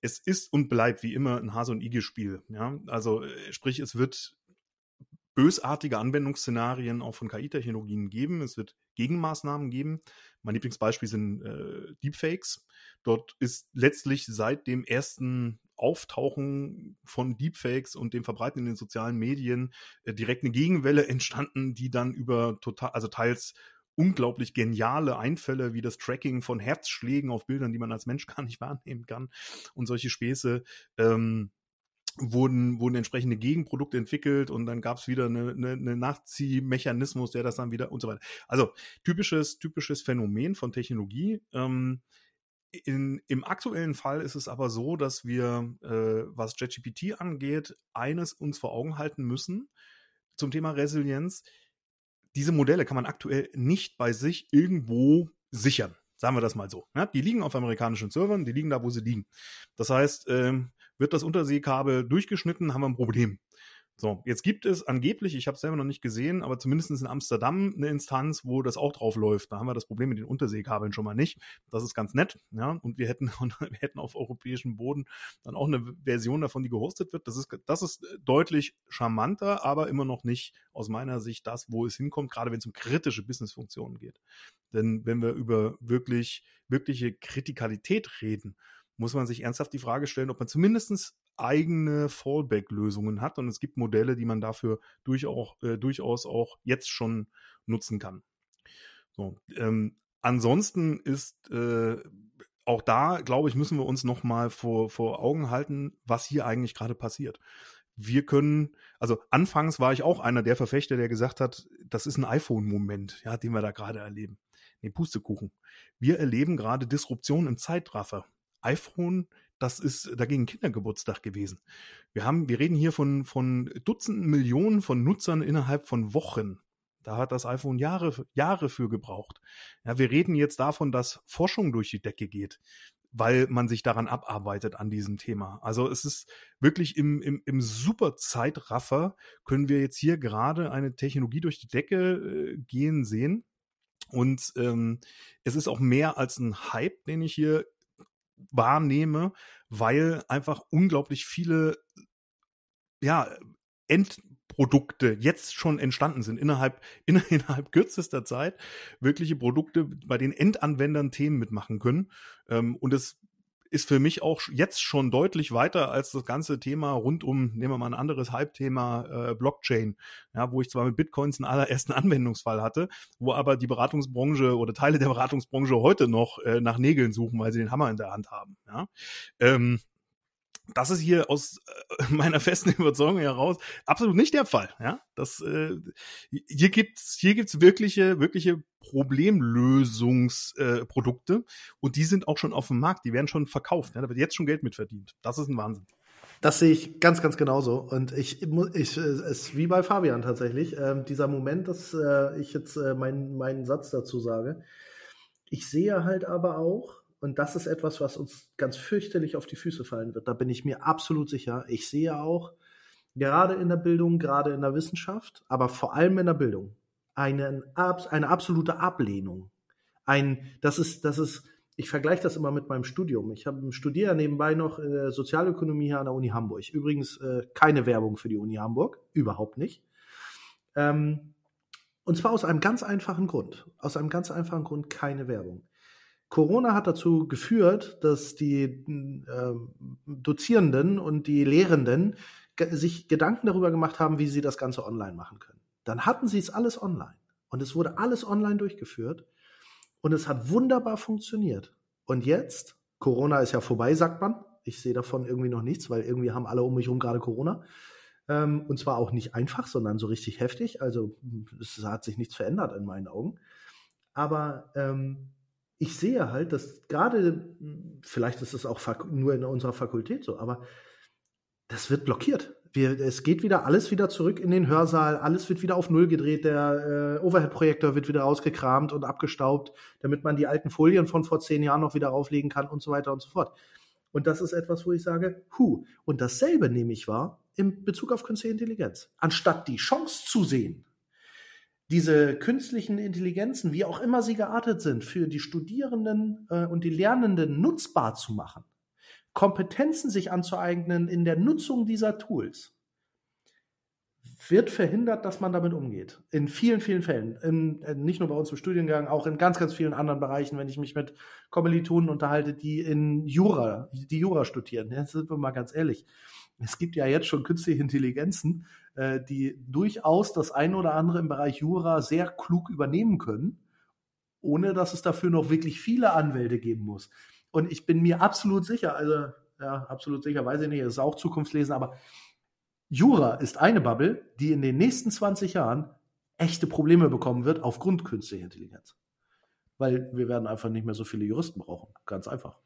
[SPEAKER 2] Es ist und bleibt wie immer ein Hase- und Igel-Spiel. Ja? Also äh, sprich, es wird bösartige Anwendungsszenarien auch von KI-Technologien geben. Es wird Gegenmaßnahmen geben. Mein Lieblingsbeispiel sind äh, Deepfakes. Dort ist letztlich seit dem ersten Auftauchen von Deepfakes und dem Verbreiten in den sozialen Medien äh, direkt eine Gegenwelle entstanden, die dann über total, also teils unglaublich geniale Einfälle wie das Tracking von Herzschlägen auf Bildern, die man als Mensch gar nicht wahrnehmen kann und solche Späße ähm, wurden, wurden entsprechende Gegenprodukte entwickelt und dann gab es wieder eine, eine, eine Nachziehmechanismus, der das dann wieder und so weiter. Also typisches, typisches Phänomen von Technologie. Ähm, in, Im aktuellen Fall ist es aber so, dass wir, äh, was JetGPT angeht, eines uns vor Augen halten müssen zum Thema Resilienz. Diese Modelle kann man aktuell nicht bei sich irgendwo sichern. Sagen wir das mal so. Ja, die liegen auf amerikanischen Servern, die liegen da, wo sie liegen. Das heißt, ähm, wird das Unterseekabel durchgeschnitten, haben wir ein Problem. So, jetzt gibt es angeblich, ich habe es selber noch nicht gesehen, aber zumindest in Amsterdam eine Instanz, wo das auch drauf läuft. Da haben wir das Problem mit den Unterseekabeln schon mal nicht. Das ist ganz nett, ja. Und wir hätten, wir hätten auf europäischem Boden dann auch eine Version davon, die gehostet wird. Das ist, das ist deutlich charmanter, aber immer noch nicht aus meiner Sicht das, wo es hinkommt, gerade wenn es um kritische Businessfunktionen geht. Denn wenn wir über wirklich, wirkliche Kritikalität reden, muss man sich ernsthaft die Frage stellen, ob man zumindest eigene Fallback-Lösungen hat. Und es gibt Modelle, die man dafür durchaus, äh, durchaus auch jetzt schon nutzen kann. So, ähm, ansonsten ist äh, auch da, glaube ich, müssen wir uns noch mal vor, vor Augen halten, was hier eigentlich gerade passiert. Wir können, also anfangs war ich auch einer der Verfechter, der gesagt hat, das ist ein iPhone-Moment, ja, den wir da gerade erleben. Nee, Pustekuchen. Wir erleben gerade Disruption im Zeitraffer iPhone, das ist dagegen Kindergeburtstag gewesen. Wir haben, wir reden hier von, von Dutzenden Millionen von Nutzern innerhalb von Wochen. Da hat das iPhone Jahre, Jahre für gebraucht. Ja, wir reden jetzt davon, dass Forschung durch die Decke geht, weil man sich daran abarbeitet an diesem Thema. Also es ist wirklich im, im, im super Zeitraffer können wir jetzt hier gerade eine Technologie durch die Decke äh, gehen sehen. Und ähm, es ist auch mehr als ein Hype, den ich hier wahrnehme, weil einfach unglaublich viele ja, Endprodukte jetzt schon entstanden sind, innerhalb, in, innerhalb kürzester Zeit, wirkliche Produkte, bei denen Endanwendern Themen mitmachen können. Ähm, und es ist für mich auch jetzt schon deutlich weiter als das ganze Thema rund um, nehmen wir mal ein anderes Hype-Thema, äh, Blockchain, ja, wo ich zwar mit Bitcoins einen allerersten Anwendungsfall hatte, wo aber die Beratungsbranche oder Teile der Beratungsbranche heute noch äh, nach Nägeln suchen, weil sie den Hammer in der Hand haben. Ja. Ähm, das ist hier aus äh, meiner festen Überzeugung heraus absolut nicht der Fall. Ja, das äh, hier gibt's hier gibt's wirkliche wirkliche Problemlösungsprodukte äh, und die sind auch schon auf dem Markt. Die werden schon verkauft. Ja, da wird jetzt schon Geld mit verdient. Das ist ein Wahnsinn.
[SPEAKER 1] Das sehe ich ganz, ganz genauso. Und ich, ich es ist wie bei Fabian tatsächlich, äh, dieser Moment, dass äh, ich jetzt äh, meinen, meinen Satz dazu sage. Ich sehe halt aber auch, und das ist etwas, was uns ganz fürchterlich auf die Füße fallen wird. Da bin ich mir absolut sicher. Ich sehe auch, gerade in der Bildung, gerade in der Wissenschaft, aber vor allem in der Bildung, eine, eine absolute Ablehnung. Ein, das ist, das ist, ich vergleiche das immer mit meinem Studium. Ich habe studiere nebenbei noch äh, Sozialökonomie hier an der Uni Hamburg. Übrigens äh, keine Werbung für die Uni Hamburg, überhaupt nicht. Ähm, und zwar aus einem ganz einfachen Grund. Aus einem ganz einfachen Grund keine Werbung. Corona hat dazu geführt, dass die äh, Dozierenden und die Lehrenden sich Gedanken darüber gemacht haben, wie sie das Ganze online machen können. Dann hatten sie es alles online und es wurde alles online durchgeführt und es hat wunderbar funktioniert. Und jetzt, Corona ist ja vorbei, sagt man. Ich sehe davon irgendwie noch nichts, weil irgendwie haben alle um mich herum gerade Corona. Ähm, und zwar auch nicht einfach, sondern so richtig heftig. Also es hat sich nichts verändert in meinen Augen. Aber ähm, ich sehe halt, dass gerade, vielleicht ist es auch nur in unserer Fakultät so, aber das wird blockiert. wir, es geht wieder alles wieder zurück in den Hörsaal, alles wird wieder auf Null gedreht, der äh, Overhead-Projektor wird wieder rausgekramt und abgestaubt, damit man die alten Folien von vor zehn Jahren noch wieder auflegen kann und so weiter und so fort. Und das ist etwas, wo ich sage, hu. Und dasselbe nehme ich wahr im Bezug auf künstliche Intelligenz. Anstatt die Chance zu sehen, diese künstlichen Intelligenzen, wie auch immer sie geartet sind, für die Studierenden äh, und die Lernenden nutzbar zu machen, Kompetenzen sich anzueignen in der Nutzung dieser Tools, wird verhindert, dass man damit umgeht. In vielen, vielen Fällen. In, äh, nicht nur bei uns im Studiengang, auch in ganz, ganz vielen anderen Bereichen, wenn ich mich mit Kommilitonen unterhalte, die in Jura, die Jura studieren. Ja, sind wir mal ganz ehrlich. Es gibt ja jetzt schon künstliche Intelligenzen, äh, die durchaus das eine oder andere im Bereich Jura sehr klug übernehmen können, ohne dass es dafür noch wirklich viele Anwälte geben muss. Und ich bin mir absolut sicher, also ja, absolut sicher, weiß ich nicht, es ist auch Zukunftslesen, aber Jura ist eine Bubble, die in den nächsten 20 Jahren echte Probleme bekommen wird aufgrund künstlicher Intelligenz. Weil wir werden einfach nicht mehr so viele Juristen brauchen. Ganz einfach.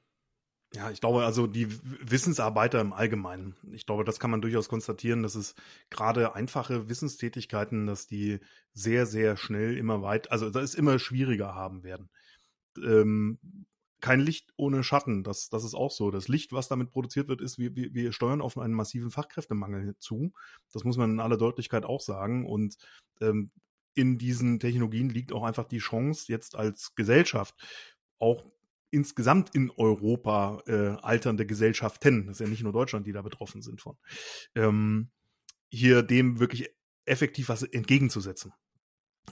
[SPEAKER 2] Ja, ich glaube, also die Wissensarbeiter im Allgemeinen, ich glaube, das kann man durchaus konstatieren, dass es gerade einfache Wissenstätigkeiten, dass die sehr, sehr schnell immer weit, also das ist immer schwieriger haben werden. Ähm, kein Licht ohne Schatten. Das, das ist auch so. Das Licht, was damit produziert wird, ist, wir, wir, steuern auf einen massiven Fachkräftemangel zu. Das muss man in aller Deutlichkeit auch sagen. Und ähm, in diesen Technologien liegt auch einfach die Chance, jetzt als Gesellschaft auch insgesamt in Europa äh, alternde Gesellschaften, das ist ja nicht nur Deutschland, die da betroffen sind von, ähm, hier dem wirklich effektiv was entgegenzusetzen.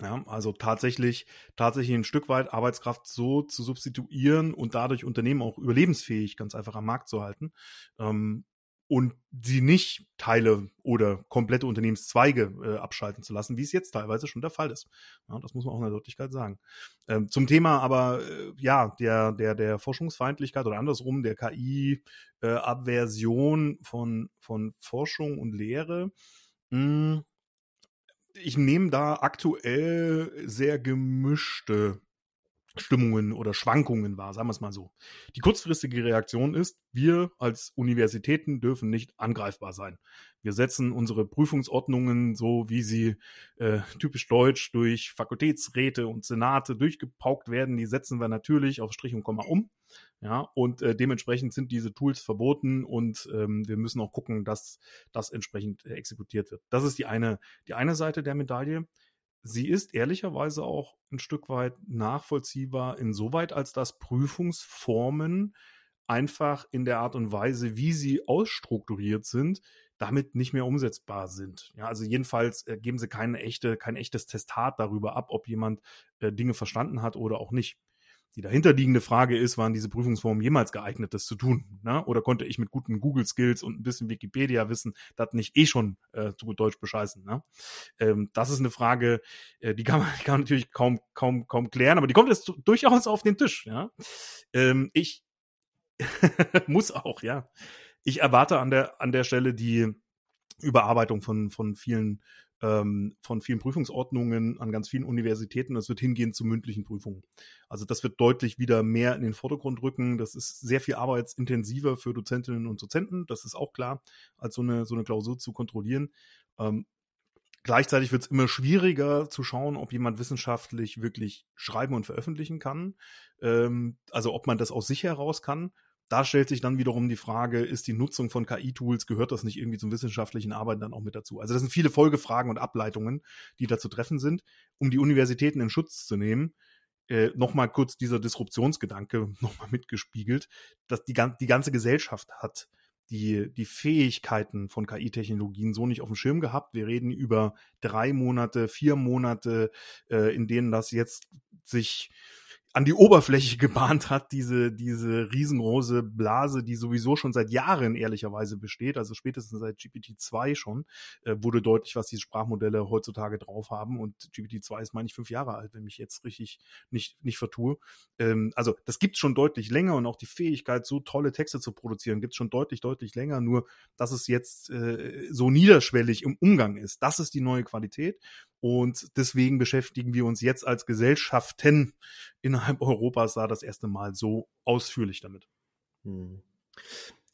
[SPEAKER 2] Ja, also tatsächlich, tatsächlich ein Stück weit Arbeitskraft so zu substituieren und dadurch Unternehmen auch überlebensfähig ganz einfach am Markt zu halten. Ähm, und sie nicht Teile oder komplette Unternehmenszweige äh, abschalten zu lassen, wie es jetzt teilweise schon der Fall ist. Ja, das muss man auch in der Deutlichkeit sagen. Ähm, zum Thema aber, äh, ja, der, der, der Forschungsfeindlichkeit oder andersrum der KI-Aversion äh, von, von Forschung und Lehre. Mh, hm, ich nehme da aktuell sehr gemischte Stimmungen oder Schwankungen wahr, sagen wir es mal so. Die kurzfristige Reaktion ist, wir als Universitäten dürfen nicht angreifbar sein. Wir setzen unsere Prüfungsordnungen so, wie sie äh, typisch deutsch durch Fakultätsräte und Senate durchgepaukt werden, die setzen wir natürlich auf Strich und Komma um. Ja, und äh, dementsprechend sind diese Tools verboten und ähm, wir müssen auch gucken, dass das entsprechend äh, exekutiert wird. Das ist die eine, die eine Seite der Medaille sie ist ehrlicherweise auch ein Stück weit nachvollziehbar insoweit, als dass Prüfungsformen einfach in der Art und Weise, wie sie ausstrukturiert sind, damit nicht mehr umsetzbar sind. Ja, also jedenfalls äh, geben sie keine echte, kein echtes Testat darüber ab, ob jemand äh, Dinge verstanden hat oder auch nicht. Die dahinterliegende Frage ist, waren diese Prüfungsformen jemals geeignet, das zu tun? Ne? Oder konnte ich mit guten Google-Skills und ein bisschen Wikipedia-Wissen das nicht eh schon äh, zu gut Deutsch bescheißen? Ne? Ähm, das ist eine Frage, äh, die, kann man, die kann man natürlich kaum, kaum, kaum klären, aber die kommt jetzt durchaus auf den Tisch. Ja? Ähm, ich muss auch, ja. Ich erwarte an der, an der Stelle die Überarbeitung von, von vielen ähm, von vielen Prüfungsordnungen an ganz vielen Universitäten. Das wird hingehen zu mündlichen Prüfungen. Also das wird deutlich wieder mehr in den Vordergrund rücken. Das ist sehr viel arbeitsintensiver für Dozentinnen und Dozenten. Das ist auch klar, als so eine, so eine Klausur zu kontrollieren. Ähm, Gleichzeitig wird es immer schwieriger zu schauen, ob jemand wissenschaftlich wirklich schreiben und veröffentlichen kann. Ähm, also ob man das aus sich heraus kann da stellt sich dann wiederum die Frage, ist die Nutzung von KI-Tools, gehört das nicht irgendwie zum wissenschaftlichen Arbeiten dann auch mit dazu? Also das sind viele Folgefragen und Ableitungen, die da zu treffen sind, um die Universitäten in Schutz zu nehmen. Äh, nochmal kurz dieser Disruptionsgedanke nochmal mitgespiegelt, dass die, die ganze Gesellschaft hat die, die Fähigkeiten von KI-Technologien so nicht auf dem Schirm gehabt. Wir reden über drei Monate, vier Monate, äh, in denen das jetzt sich an die Oberfläche gebahnt hat, diese, diese riesengroße Blase, die sowieso schon seit Jahren ehrlicherweise besteht, also spätestens seit GPT-2 schon, äh, wurde deutlich, was diese Sprachmodelle heutzutage drauf haben. Und GPT-2 ist, meine ich, fünf Jahre alt, wenn mich jetzt richtig nicht, nicht vertue. Ähm, also das gibt schon deutlich länger und auch die Fähigkeit, so tolle Texte zu produzieren, gibt es schon deutlich, deutlich länger. Nur, dass es jetzt äh, so niederschwellig im Umgang ist, das ist die neue Qualität. Und deswegen beschäftigen wir uns jetzt als Gesellschaften innerhalb Europas da das erste Mal so ausführlich damit.
[SPEAKER 1] Hm.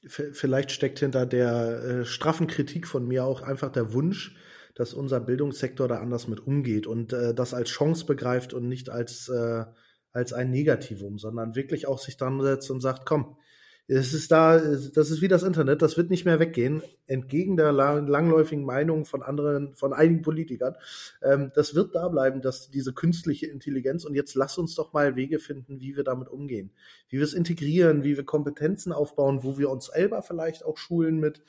[SPEAKER 1] vielleicht steckt hinter der äh, straffen Kritik von mir auch einfach der Wunsch, dass unser Bildungssektor da anders mit umgeht und äh, das als Chance begreift und nicht als, äh, als ein Negativum, sondern wirklich auch sich dran setzt und sagt, komm, es ist da, das ist wie das Internet, das wird nicht mehr weggehen, entgegen der langläufigen Meinung von anderen, von einigen Politikern. Ähm, das wird da bleiben, dass diese künstliche Intelligenz und jetzt lass uns doch mal Wege finden, wie wir damit umgehen, wie wir es integrieren, wie wir Kompetenzen aufbauen, wo wir uns selber vielleicht auch schulen mit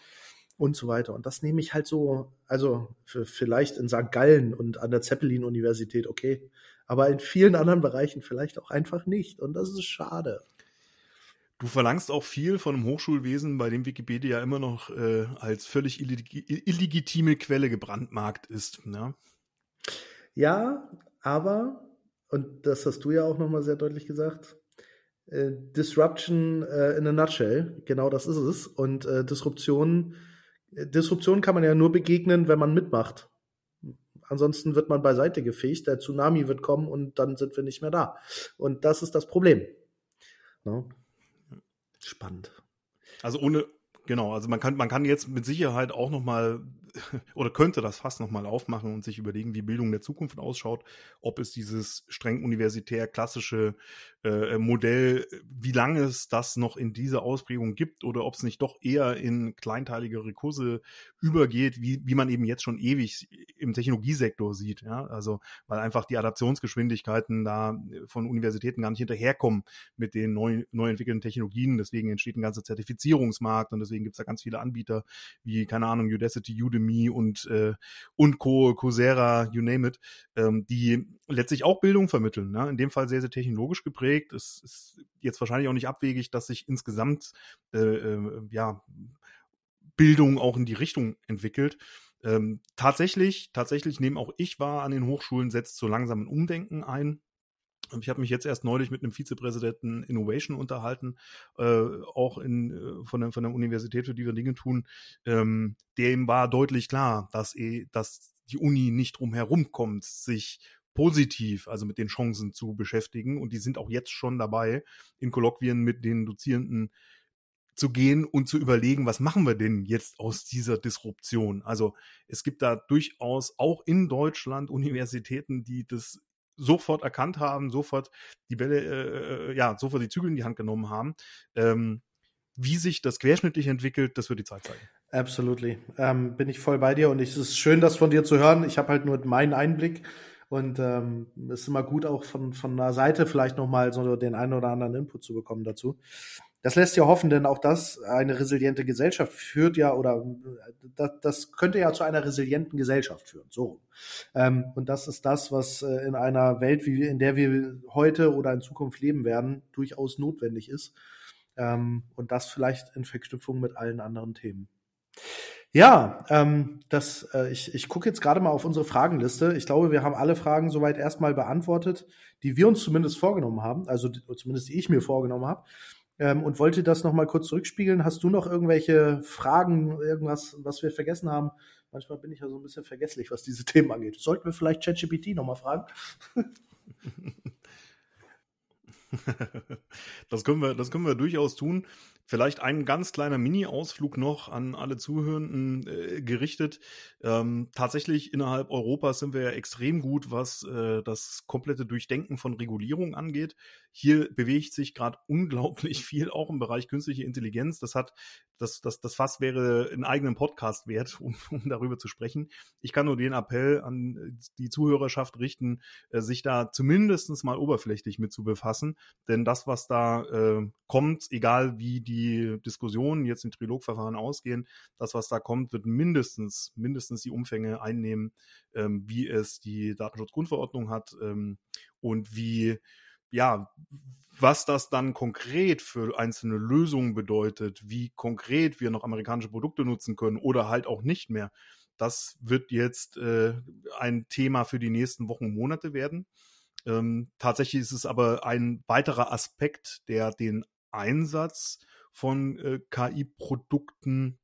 [SPEAKER 1] und so weiter. Und das nehme ich halt so, also vielleicht in St. Gallen und an der Zeppelin-Universität, okay, aber in vielen anderen Bereichen vielleicht auch einfach nicht. Und das ist schade.
[SPEAKER 2] Du verlangst auch viel von einem Hochschulwesen, bei dem Wikipedia immer noch äh, als völlig illeg illegitime Quelle gebrandmarkt ist. Ne?
[SPEAKER 1] Ja, aber, und das hast du ja auch nochmal sehr deutlich gesagt, äh, Disruption äh, in a nutshell, genau das ist es. Und äh, Disruption, äh, Disruption kann man ja nur begegnen, wenn man mitmacht. Ansonsten wird man beiseite gefegt, der Tsunami wird kommen und dann sind wir nicht mehr da. Und das ist das Problem. No? Ne? Spannend.
[SPEAKER 2] Also ohne, genau, also man kann, man kann jetzt mit Sicherheit auch nochmal oder könnte das fast nochmal aufmachen und sich überlegen, wie Bildung der Zukunft ausschaut, ob es dieses streng universitär klassische äh, Modell, wie lange es das noch in dieser Ausprägung gibt oder ob es nicht doch eher in kleinteilige Rekurse übergeht, wie, wie man eben jetzt schon ewig im Technologiesektor sieht. Ja? Also weil einfach die Adaptionsgeschwindigkeiten da von Universitäten gar nicht hinterherkommen mit den neu, neu entwickelten Technologien. Deswegen entsteht ein ganzer Zertifizierungsmarkt und deswegen gibt es da ganz viele Anbieter wie, keine Ahnung, Udacity, Udemy, Udemy und, äh, und Co., Coursera, you name it, ähm, die letztlich auch Bildung vermitteln. Ne? In dem Fall sehr, sehr technologisch geprägt. Es ist jetzt wahrscheinlich auch nicht abwegig, dass sich insgesamt äh, äh, ja, Bildung auch in die Richtung entwickelt. Ähm, tatsächlich, tatsächlich nehme auch ich wahr an den Hochschulen, setzt so langsam ein Umdenken ein. Ich habe mich jetzt erst neulich mit einem Vizepräsidenten Innovation unterhalten, äh, auch in, äh, von, der, von der Universität, für die wir Dinge tun. Ähm, dem war deutlich klar, dass, eh, dass die Uni nicht drum herum kommt, sich positiv, also mit den Chancen zu beschäftigen. Und die sind auch jetzt schon dabei, in Kolloquien mit den Dozierenden zu gehen und zu überlegen, was machen wir denn jetzt aus dieser Disruption? Also es gibt da durchaus auch in Deutschland Universitäten, die das sofort erkannt haben, sofort die Bälle, äh, äh, ja, sofort die Zügel in die Hand genommen haben. Ähm, wie sich das querschnittlich entwickelt, das wird die Zeit zeigen.
[SPEAKER 1] Absolutely. Ähm, bin ich voll bei dir und es ist schön, das von dir zu hören. Ich habe halt nur meinen Einblick und ähm, es ist immer gut, auch von, von der Seite vielleicht nochmal so den einen oder anderen Input zu bekommen dazu. Das lässt ja hoffen, denn auch das, eine resiliente Gesellschaft führt ja, oder das, das könnte ja zu einer resilienten Gesellschaft führen. So. Ähm, und das ist das, was äh, in einer Welt, wie in der wir heute oder in Zukunft leben werden, durchaus notwendig ist. Ähm, und das vielleicht in Verknüpfung mit allen anderen Themen. Ja, ähm, das, äh, ich, ich gucke jetzt gerade mal auf unsere Fragenliste. Ich glaube, wir haben alle Fragen soweit erstmal beantwortet, die wir uns zumindest vorgenommen haben, also zumindest die ich mir vorgenommen habe ähm, und wollte das nochmal kurz zurückspiegeln. Hast du noch irgendwelche Fragen, irgendwas, was wir vergessen haben? Manchmal bin ich ja so ein bisschen vergesslich, was diese Themen angeht. Sollten wir vielleicht ChatGPT nochmal fragen?
[SPEAKER 2] das können wir, das können wir durchaus tun. Vielleicht ein ganz kleiner Mini-Ausflug noch an alle Zuhörenden äh, gerichtet. Ähm, tatsächlich innerhalb Europas sind wir ja extrem gut, was äh, das komplette Durchdenken von Regulierung angeht. Hier bewegt sich gerade unglaublich viel, auch im Bereich künstliche Intelligenz. Das hat, das, das, das Fass wäre einen eigenen Podcast wert, um, um darüber zu sprechen. Ich kann nur den Appell an die Zuhörerschaft richten, äh, sich da zumindestens mal oberflächlich mit zu befassen. Denn das, was da äh, kommt, egal wie die Diskussionen jetzt im Trilogverfahren ausgehen, das, was da kommt, wird mindestens, mindestens die Umfänge einnehmen, ähm, wie es die Datenschutzgrundverordnung hat ähm, und wie, ja, was das dann konkret für einzelne Lösungen bedeutet, wie konkret wir noch amerikanische Produkte nutzen können oder halt auch nicht mehr. Das wird jetzt äh, ein Thema für die nächsten Wochen und Monate werden. Ähm, tatsächlich ist es aber ein weiterer Aspekt, der den Einsatz von äh, KI-Produkten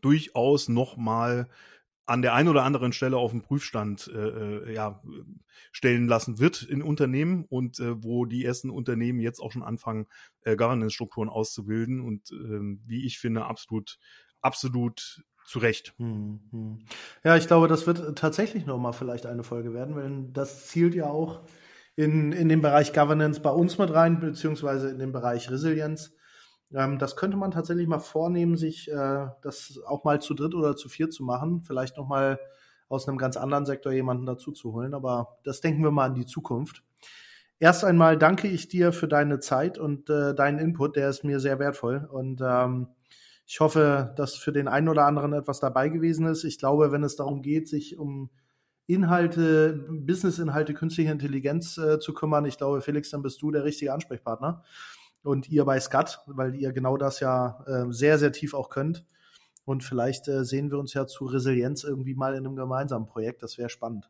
[SPEAKER 2] durchaus nochmal an der einen oder anderen Stelle auf den Prüfstand äh, äh, ja, stellen lassen wird in Unternehmen und äh, wo die ersten Unternehmen jetzt auch schon anfangen, äh, Governance-Strukturen auszubilden und äh, wie ich finde, absolut, absolut zu Recht. Hm,
[SPEAKER 1] hm. Ja, ich glaube, das wird tatsächlich nochmal vielleicht eine Folge werden, weil das zielt ja auch in, in den Bereich Governance bei uns mit rein, beziehungsweise in den Bereich Resilienz. Ähm, das könnte man tatsächlich mal vornehmen, sich äh, das auch mal zu dritt oder zu viert zu machen. Vielleicht noch mal aus einem ganz anderen Sektor jemanden dazu zu holen. Aber das denken wir mal an die Zukunft. Erst einmal danke ich dir für deine Zeit und äh, deinen Input. Der ist mir sehr wertvoll. Und ähm, ich hoffe, dass für den einen oder anderen etwas dabei gewesen ist. Ich glaube, wenn es darum geht, sich um Inhalte, Business-Inhalte, künstliche Intelligenz äh, zu kümmern, ich glaube, Felix, dann bist du der richtige Ansprechpartner und ihr bei Skat, weil ihr genau das ja äh, sehr, sehr tief auch könnt. Und vielleicht äh, sehen wir uns ja zu Resilienz irgendwie mal in einem gemeinsamen Projekt. Das wäre spannend.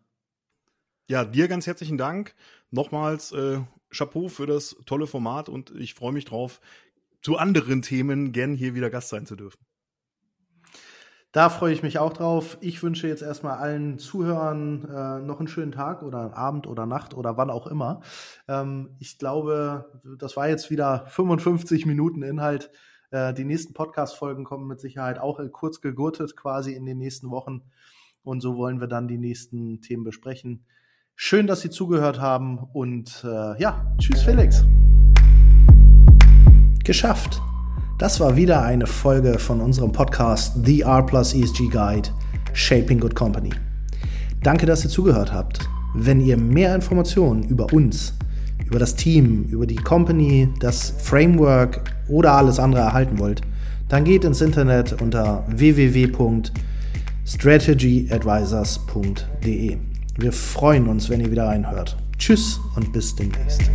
[SPEAKER 2] Ja, dir ganz herzlichen Dank. Nochmals äh, Chapeau für das tolle Format und ich freue mich drauf, zu anderen Themen gern hier wieder Gast sein zu dürfen.
[SPEAKER 1] Da freue ich mich auch drauf. Ich wünsche jetzt erstmal allen Zuhörern äh, noch einen schönen Tag oder Abend oder Nacht oder wann auch immer. Ähm, ich glaube, das war jetzt wieder 55 Minuten Inhalt. Äh, die nächsten Podcast-Folgen kommen mit Sicherheit auch kurz gegurtet quasi in den nächsten Wochen. Und so wollen wir dann die nächsten Themen besprechen. Schön, dass Sie zugehört haben und äh, ja, tschüss Felix. Geschafft. Das war wieder eine Folge von unserem Podcast The R Plus ESG Guide Shaping Good Company. Danke, dass ihr zugehört habt. Wenn ihr mehr Informationen über uns, über das Team, über die Company, das Framework oder alles andere erhalten wollt, dann geht ins Internet unter www.strategyadvisors.de. Wir freuen uns, wenn ihr wieder reinhört. Tschüss und bis demnächst.